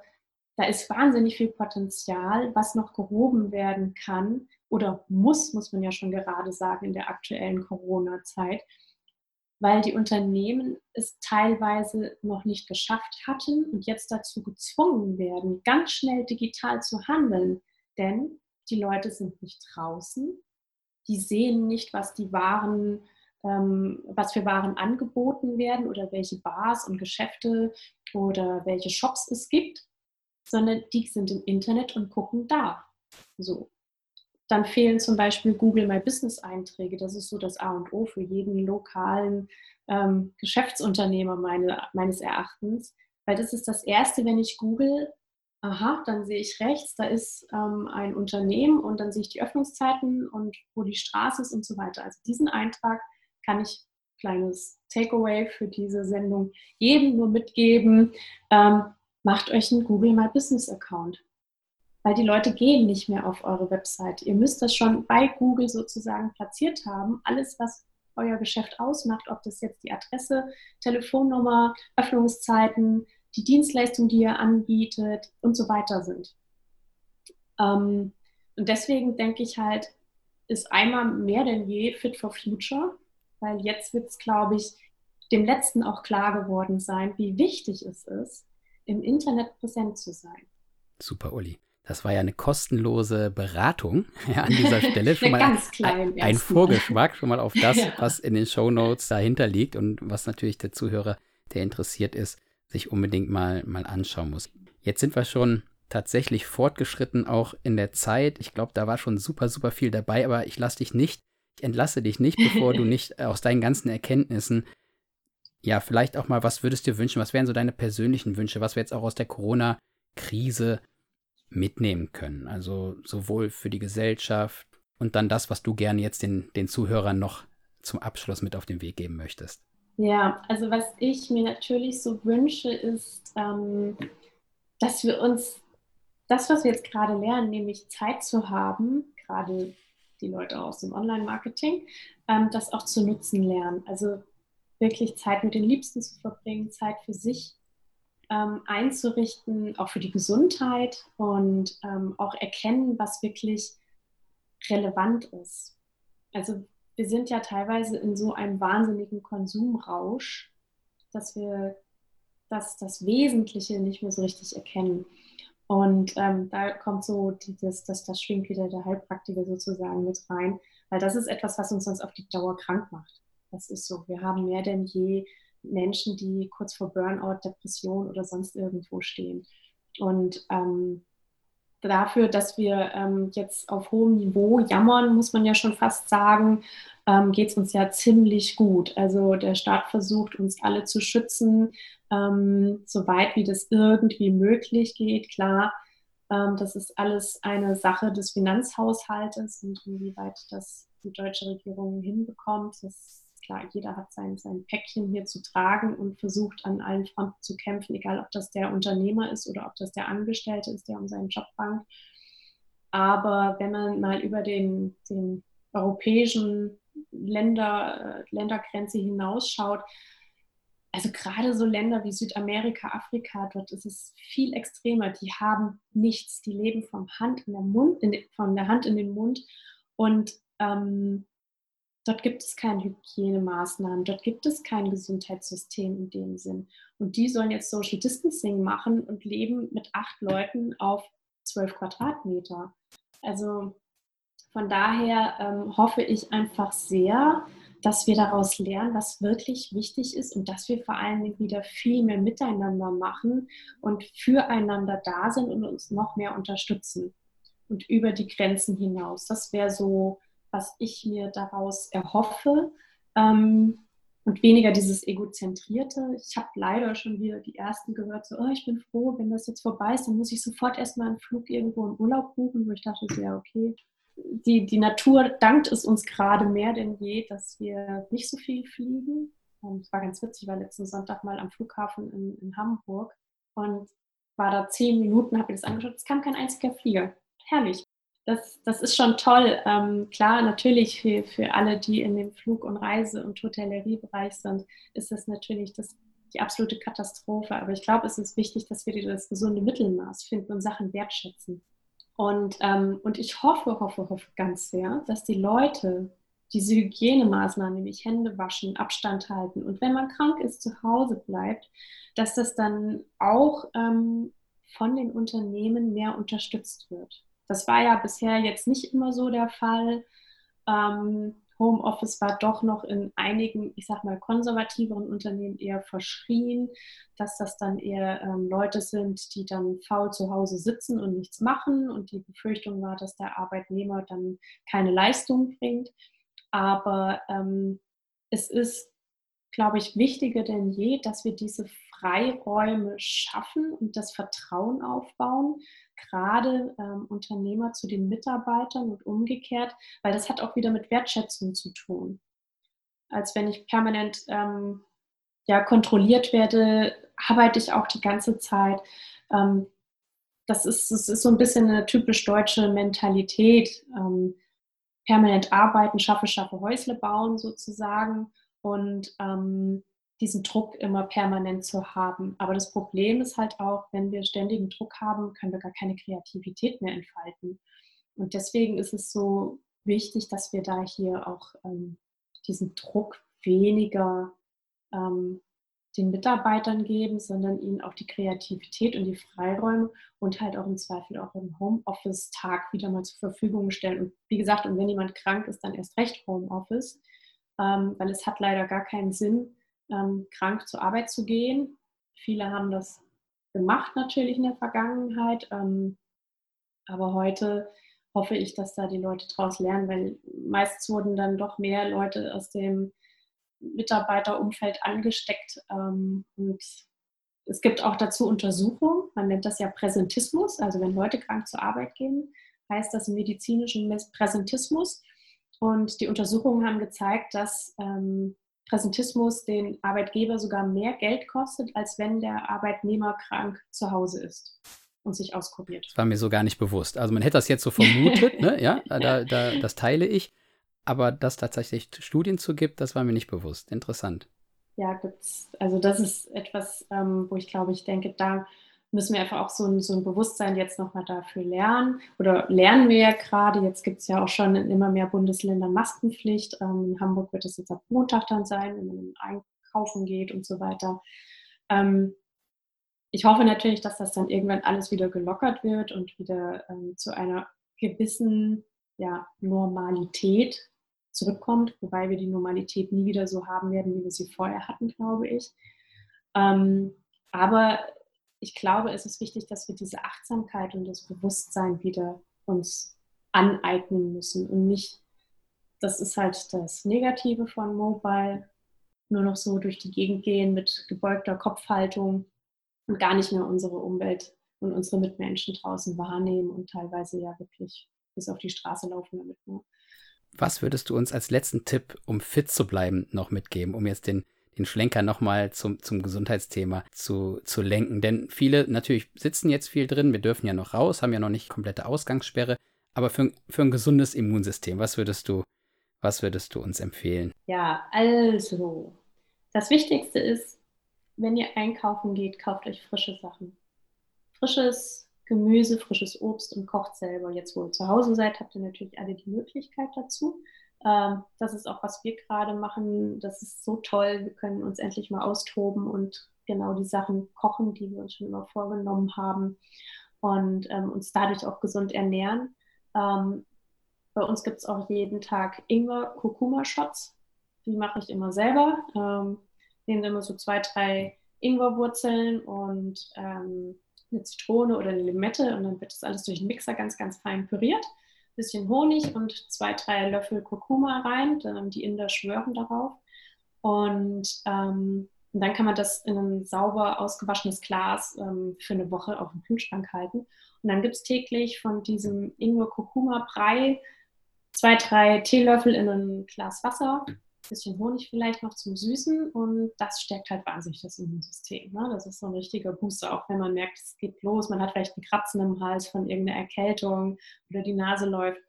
da ist wahnsinnig viel Potenzial, was noch gehoben werden kann oder muss, muss man ja schon gerade sagen, in der aktuellen Corona-Zeit, weil die Unternehmen es teilweise noch nicht geschafft hatten und jetzt dazu gezwungen werden, ganz schnell digital zu handeln. Denn die Leute sind nicht draußen, die sehen nicht, was die Waren ähm, was für Waren angeboten werden oder welche Bars und Geschäfte oder welche Shops es gibt, sondern die sind im Internet und gucken da. So. Dann fehlen zum Beispiel Google My Business Einträge. Das ist so das A und O für jeden lokalen ähm, Geschäftsunternehmer meine, meines Erachtens, weil das ist das Erste, wenn ich Google, aha, dann sehe ich rechts, da ist ähm, ein Unternehmen und dann sehe ich die Öffnungszeiten und wo die Straße ist und so weiter. Also diesen Eintrag kann ich kleines Takeaway für diese Sendung jedem nur mitgeben. Ähm, macht euch einen Google My Business Account. Weil die Leute gehen nicht mehr auf eure Website. Ihr müsst das schon bei Google sozusagen platziert haben. Alles, was euer Geschäft ausmacht, ob das jetzt die Adresse, Telefonnummer, Öffnungszeiten, die Dienstleistung, die ihr anbietet und so weiter sind. Ähm, und deswegen denke ich halt, ist einmal mehr denn je Fit for Future weil jetzt wird es, glaube ich, dem Letzten auch klar geworden sein, wie wichtig es ist, im Internet präsent zu sein. Super, Uli. Das war ja eine kostenlose Beratung ja, an dieser Stelle. Schon mal ein, ein Vorgeschmack schon mal auf das, ja. was in den Show Notes dahinter liegt und was natürlich der Zuhörer, der interessiert ist, sich unbedingt mal, mal anschauen muss. Jetzt sind wir schon tatsächlich fortgeschritten, auch in der Zeit. Ich glaube, da war schon super, super viel dabei, aber ich lasse dich nicht ich entlasse dich nicht, bevor du nicht aus deinen ganzen Erkenntnissen, ja, vielleicht auch mal, was würdest du dir wünschen? Was wären so deine persönlichen Wünsche, was wir jetzt auch aus der Corona-Krise mitnehmen können? Also sowohl für die Gesellschaft und dann das, was du gerne jetzt den, den Zuhörern noch zum Abschluss mit auf den Weg geben möchtest. Ja, also was ich mir natürlich so wünsche, ist, ähm, dass wir uns das, was wir jetzt gerade lernen, nämlich Zeit zu haben, gerade die Leute aus dem Online-Marketing, ähm, das auch zu nutzen lernen. Also wirklich Zeit mit den Liebsten zu verbringen, Zeit für sich ähm, einzurichten, auch für die Gesundheit und ähm, auch erkennen, was wirklich relevant ist. Also wir sind ja teilweise in so einem wahnsinnigen Konsumrausch, dass wir das, das Wesentliche nicht mehr so richtig erkennen. Und ähm, da kommt so dieses, das, das schwingt wieder der Heilpraktiker sozusagen mit rein, weil das ist etwas, was uns sonst auf die Dauer krank macht. Das ist so. Wir haben mehr denn je Menschen, die kurz vor Burnout, Depression oder sonst irgendwo stehen. Und ähm, dafür, dass wir ähm, jetzt auf hohem Niveau jammern, muss man ja schon fast sagen, ähm, geht es uns ja ziemlich gut. Also der Staat versucht uns alle zu schützen, ähm, soweit wie das irgendwie möglich geht. Klar, ähm, das ist alles eine Sache des Finanzhaushaltes und inwieweit das die deutsche Regierung hinbekommt. Das klar, jeder hat sein, sein Päckchen hier zu tragen und versucht an allen Fronten zu kämpfen, egal ob das der Unternehmer ist oder ob das der Angestellte ist, der um seinen Job bangt. Aber wenn man mal über den, den europäischen Länder, äh, Ländergrenze hinausschaut, also gerade so Länder wie Südamerika, Afrika, dort ist es viel extremer. Die haben nichts, die leben vom Hand in der Mund, in, von der Hand in den Mund und ähm, Dort gibt es keine Hygienemaßnahmen, dort gibt es kein Gesundheitssystem in dem Sinn. Und die sollen jetzt Social Distancing machen und leben mit acht Leuten auf zwölf Quadratmeter. Also von daher ähm, hoffe ich einfach sehr, dass wir daraus lernen, was wirklich wichtig ist und dass wir vor allen Dingen wieder viel mehr miteinander machen und füreinander da sind und uns noch mehr unterstützen und über die Grenzen hinaus. Das wäre so, was ich mir daraus erhoffe. Ähm, und weniger dieses Egozentrierte. Ich habe leider schon wieder die ersten gehört, so, oh, ich bin froh, wenn das jetzt vorbei ist, dann muss ich sofort erstmal einen Flug irgendwo im Urlaub buchen, wo ich dachte, ja, okay, die, die Natur dankt es uns gerade mehr denn je, dass wir nicht so viel fliegen. Und es war ganz witzig, ich war letzten Sonntag mal am Flughafen in, in Hamburg und war da zehn Minuten, habe mir das angeschaut, es kam kein einziger Flieger. Herrlich. Das, das ist schon toll. Ähm, klar, natürlich für, für alle, die in dem Flug- und Reise- und Hotelleriebereich sind, ist das natürlich das, die absolute Katastrophe. Aber ich glaube, es ist wichtig, dass wir das gesunde Mittelmaß finden und Sachen wertschätzen. Und, ähm, und ich hoffe, hoffe, hoffe ganz sehr, dass die Leute diese Hygienemaßnahmen, nämlich Hände waschen, Abstand halten und wenn man krank ist, zu Hause bleibt, dass das dann auch ähm, von den Unternehmen mehr unterstützt wird. Das war ja bisher jetzt nicht immer so der Fall. Ähm, Homeoffice war doch noch in einigen, ich sag mal, konservativeren Unternehmen eher verschrien, dass das dann eher ähm, Leute sind, die dann faul zu Hause sitzen und nichts machen. Und die Befürchtung war, dass der Arbeitnehmer dann keine Leistung bringt. Aber ähm, es ist, glaube ich, wichtiger denn je, dass wir diese Freiräume schaffen und das Vertrauen aufbauen, gerade ähm, Unternehmer zu den Mitarbeitern und umgekehrt, weil das hat auch wieder mit Wertschätzung zu tun. Als wenn ich permanent ähm, ja, kontrolliert werde, arbeite ich auch die ganze Zeit. Ähm, das, ist, das ist so ein bisschen eine typisch deutsche Mentalität. Ähm, permanent arbeiten, schaffe, schaffe, Häusle bauen sozusagen. Und ähm, diesen Druck immer permanent zu haben. Aber das Problem ist halt auch, wenn wir ständigen Druck haben, können wir gar keine Kreativität mehr entfalten. Und deswegen ist es so wichtig, dass wir da hier auch ähm, diesen Druck weniger ähm, den Mitarbeitern geben, sondern ihnen auch die Kreativität und die Freiräume und halt auch im Zweifel auch im Homeoffice-Tag wieder mal zur Verfügung stellen. Und wie gesagt, und wenn jemand krank ist, dann erst recht Homeoffice, ähm, weil es hat leider gar keinen Sinn, ähm, krank zur Arbeit zu gehen. Viele haben das gemacht natürlich in der Vergangenheit, ähm, aber heute hoffe ich, dass da die Leute daraus lernen, weil meistens wurden dann doch mehr Leute aus dem Mitarbeiterumfeld angesteckt ähm, und es gibt auch dazu Untersuchungen, man nennt das ja Präsentismus, also wenn Leute krank zur Arbeit gehen, heißt das im medizinischen Präsentismus. Und die Untersuchungen haben gezeigt, dass ähm, Präsentismus den Arbeitgeber sogar mehr Geld kostet, als wenn der Arbeitnehmer krank zu Hause ist und sich auskuriert. Das war mir so gar nicht bewusst. Also man hätte das jetzt so vermutet, ne? ja, da, da, das teile ich. Aber dass tatsächlich Studien zu gibt, das war mir nicht bewusst. Interessant. Ja, gibt's. Also das ist etwas, ähm, wo ich glaube, ich denke, da müssen wir einfach auch so ein, so ein Bewusstsein jetzt nochmal dafür lernen. Oder lernen wir ja gerade, jetzt gibt es ja auch schon in immer mehr Bundesländern Maskenpflicht. Ähm, in Hamburg wird es jetzt ab Montag dann sein, wenn man einkaufen geht und so weiter. Ähm, ich hoffe natürlich, dass das dann irgendwann alles wieder gelockert wird und wieder ähm, zu einer gewissen ja, Normalität zurückkommt, wobei wir die Normalität nie wieder so haben werden, wie wir sie vorher hatten, glaube ich. Ähm, aber ich glaube, es ist wichtig, dass wir diese Achtsamkeit und das Bewusstsein wieder uns aneignen müssen und nicht, das ist halt das Negative von Mobile, nur noch so durch die Gegend gehen mit gebeugter Kopfhaltung und gar nicht mehr unsere Umwelt und unsere Mitmenschen draußen wahrnehmen und teilweise ja wirklich bis auf die Straße laufen damit. Ne? Was würdest du uns als letzten Tipp, um fit zu bleiben, noch mitgeben, um jetzt den den Schlenker nochmal zum, zum Gesundheitsthema zu, zu lenken. Denn viele natürlich sitzen jetzt viel drin, wir dürfen ja noch raus, haben ja noch nicht komplette Ausgangssperre. Aber für, für ein gesundes Immunsystem, was würdest du, was würdest du uns empfehlen? Ja, also, das Wichtigste ist, wenn ihr einkaufen geht, kauft euch frische Sachen. Frisches Gemüse, frisches Obst und kocht selber. Jetzt, wo ihr zu Hause seid, habt ihr natürlich alle die Möglichkeit dazu. Ähm, das ist auch, was wir gerade machen. Das ist so toll. Wir können uns endlich mal austoben und genau die Sachen kochen, die wir uns schon immer vorgenommen haben und ähm, uns dadurch auch gesund ernähren. Ähm, bei uns gibt es auch jeden Tag Ingwer-Kurkuma-Shots. Die mache ich immer selber. Ähm, nehmen immer so zwei, drei Ingwerwurzeln und ähm, eine Zitrone oder eine Limette und dann wird das alles durch den Mixer ganz, ganz fein püriert. Bisschen Honig und zwei, drei Löffel Kurkuma rein. Dann die Inder schwören darauf. Und ähm, und dann kann man das in ein sauber ausgewaschenes Glas ähm, für eine Woche auf dem Kühlschrank halten. Und dann gibt es täglich von diesem Ingwer-Kurkuma-Brei zwei, drei Teelöffel in ein Glas Wasser, bisschen Honig vielleicht noch zum Süßen und das stärkt halt wahnsinnig das Immunsystem. Ne? Das ist so ein richtiger Booster, auch wenn man merkt, es geht los, man hat vielleicht ein Kratzen im Hals von irgendeiner Erkältung oder die Nase läuft,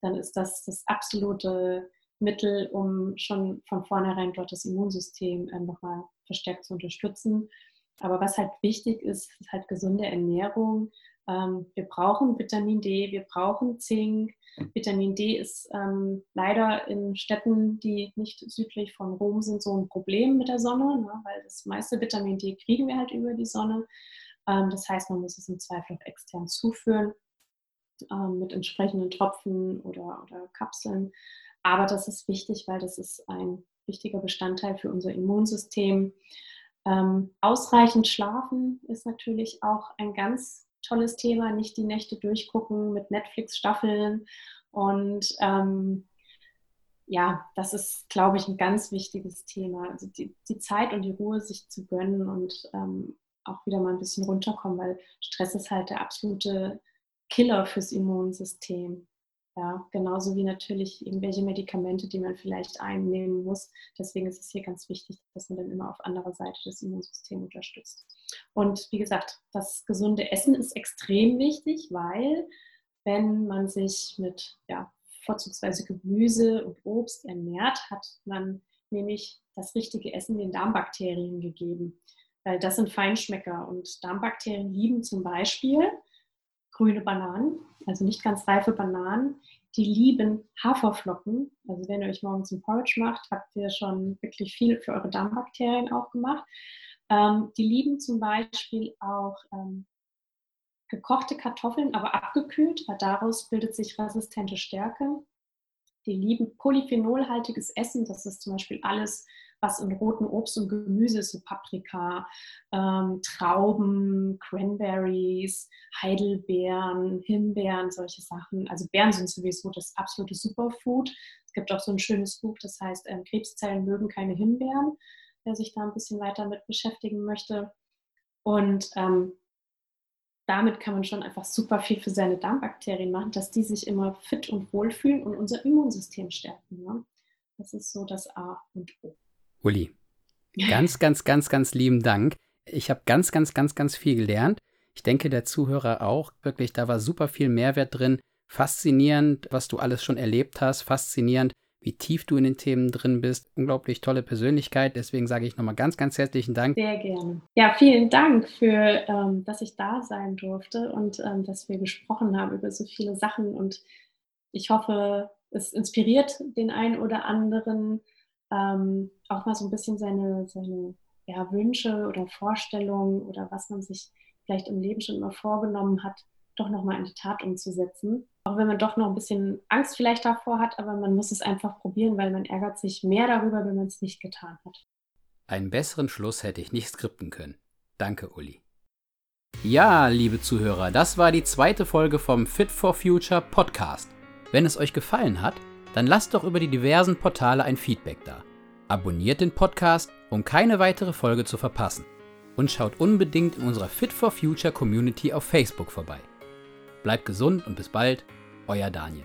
dann ist das das absolute Mittel, um schon von vornherein dort das Immunsystem äh, nochmal verstärkt zu unterstützen. Aber was halt wichtig ist, ist halt gesunde Ernährung. Ähm, wir brauchen Vitamin D, wir brauchen Zink. Vitamin D ist ähm, leider in Städten, die nicht südlich von Rom sind, so ein Problem mit der Sonne, ne? weil das meiste Vitamin D kriegen wir halt über die Sonne. Ähm, das heißt, man muss es im Zweifel auch extern zuführen ähm, mit entsprechenden Tropfen oder, oder Kapseln. Aber das ist wichtig, weil das ist ein wichtiger Bestandteil für unser Immunsystem. Ähm, ausreichend schlafen ist natürlich auch ein ganz tolles Thema. Nicht die Nächte durchgucken mit Netflix-Staffeln. Und ähm, ja, das ist, glaube ich, ein ganz wichtiges Thema. Also die, die Zeit und die Ruhe sich zu gönnen und ähm, auch wieder mal ein bisschen runterkommen, weil Stress ist halt der absolute Killer fürs Immunsystem. Ja, genauso wie natürlich irgendwelche Medikamente, die man vielleicht einnehmen muss. Deswegen ist es hier ganz wichtig, dass man dann immer auf anderer Seite das Immunsystem unterstützt. Und wie gesagt, das gesunde Essen ist extrem wichtig, weil wenn man sich mit ja, vorzugsweise Gemüse und Obst ernährt, hat man nämlich das richtige Essen den Darmbakterien gegeben. Weil das sind Feinschmecker und Darmbakterien lieben zum Beispiel grüne Bananen, also nicht ganz reife Bananen. Die lieben Haferflocken. Also wenn ihr euch morgens ein Porridge macht, habt ihr schon wirklich viel für eure Darmbakterien auch gemacht. Ähm, die lieben zum Beispiel auch ähm, gekochte Kartoffeln, aber abgekühlt, weil daraus bildet sich resistente Stärke. Die lieben polyphenolhaltiges Essen. Das ist zum Beispiel alles was in roten Obst und Gemüse ist, so Paprika, ähm, Trauben, Cranberries, Heidelbeeren, Himbeeren, solche Sachen. Also Beeren sind sowieso das absolute Superfood. Es gibt auch so ein schönes Buch, das heißt ähm, Krebszellen mögen keine Himbeeren, wer sich da ein bisschen weiter mit beschäftigen möchte. Und ähm, damit kann man schon einfach super viel für seine Darmbakterien machen, dass die sich immer fit und wohl fühlen und unser Immunsystem stärken. Ne? Das ist so das A und O. Uli, ganz, ganz, ganz, ganz lieben Dank. Ich habe ganz, ganz, ganz, ganz viel gelernt. Ich denke, der Zuhörer auch. Wirklich, da war super viel Mehrwert drin. Faszinierend, was du alles schon erlebt hast. Faszinierend, wie tief du in den Themen drin bist. Unglaublich tolle Persönlichkeit. Deswegen sage ich nochmal ganz, ganz herzlichen Dank. Sehr gerne. Ja, vielen Dank für, ähm, dass ich da sein durfte und ähm, dass wir gesprochen haben über so viele Sachen. Und ich hoffe, es inspiriert den einen oder anderen ähm, auch mal so ein bisschen seine, seine ja, Wünsche oder Vorstellungen oder was man sich vielleicht im Leben schon immer vorgenommen hat, doch nochmal in die Tat umzusetzen. Auch wenn man doch noch ein bisschen Angst vielleicht davor hat, aber man muss es einfach probieren, weil man ärgert sich mehr darüber, wenn man es nicht getan hat. Einen besseren Schluss hätte ich nicht skripten können. Danke, Uli. Ja, liebe Zuhörer, das war die zweite Folge vom Fit for Future Podcast. Wenn es euch gefallen hat, dann lasst doch über die diversen Portale ein Feedback da. Abonniert den Podcast, um keine weitere Folge zu verpassen. Und schaut unbedingt in unserer Fit for Future Community auf Facebook vorbei. Bleibt gesund und bis bald, euer Daniel.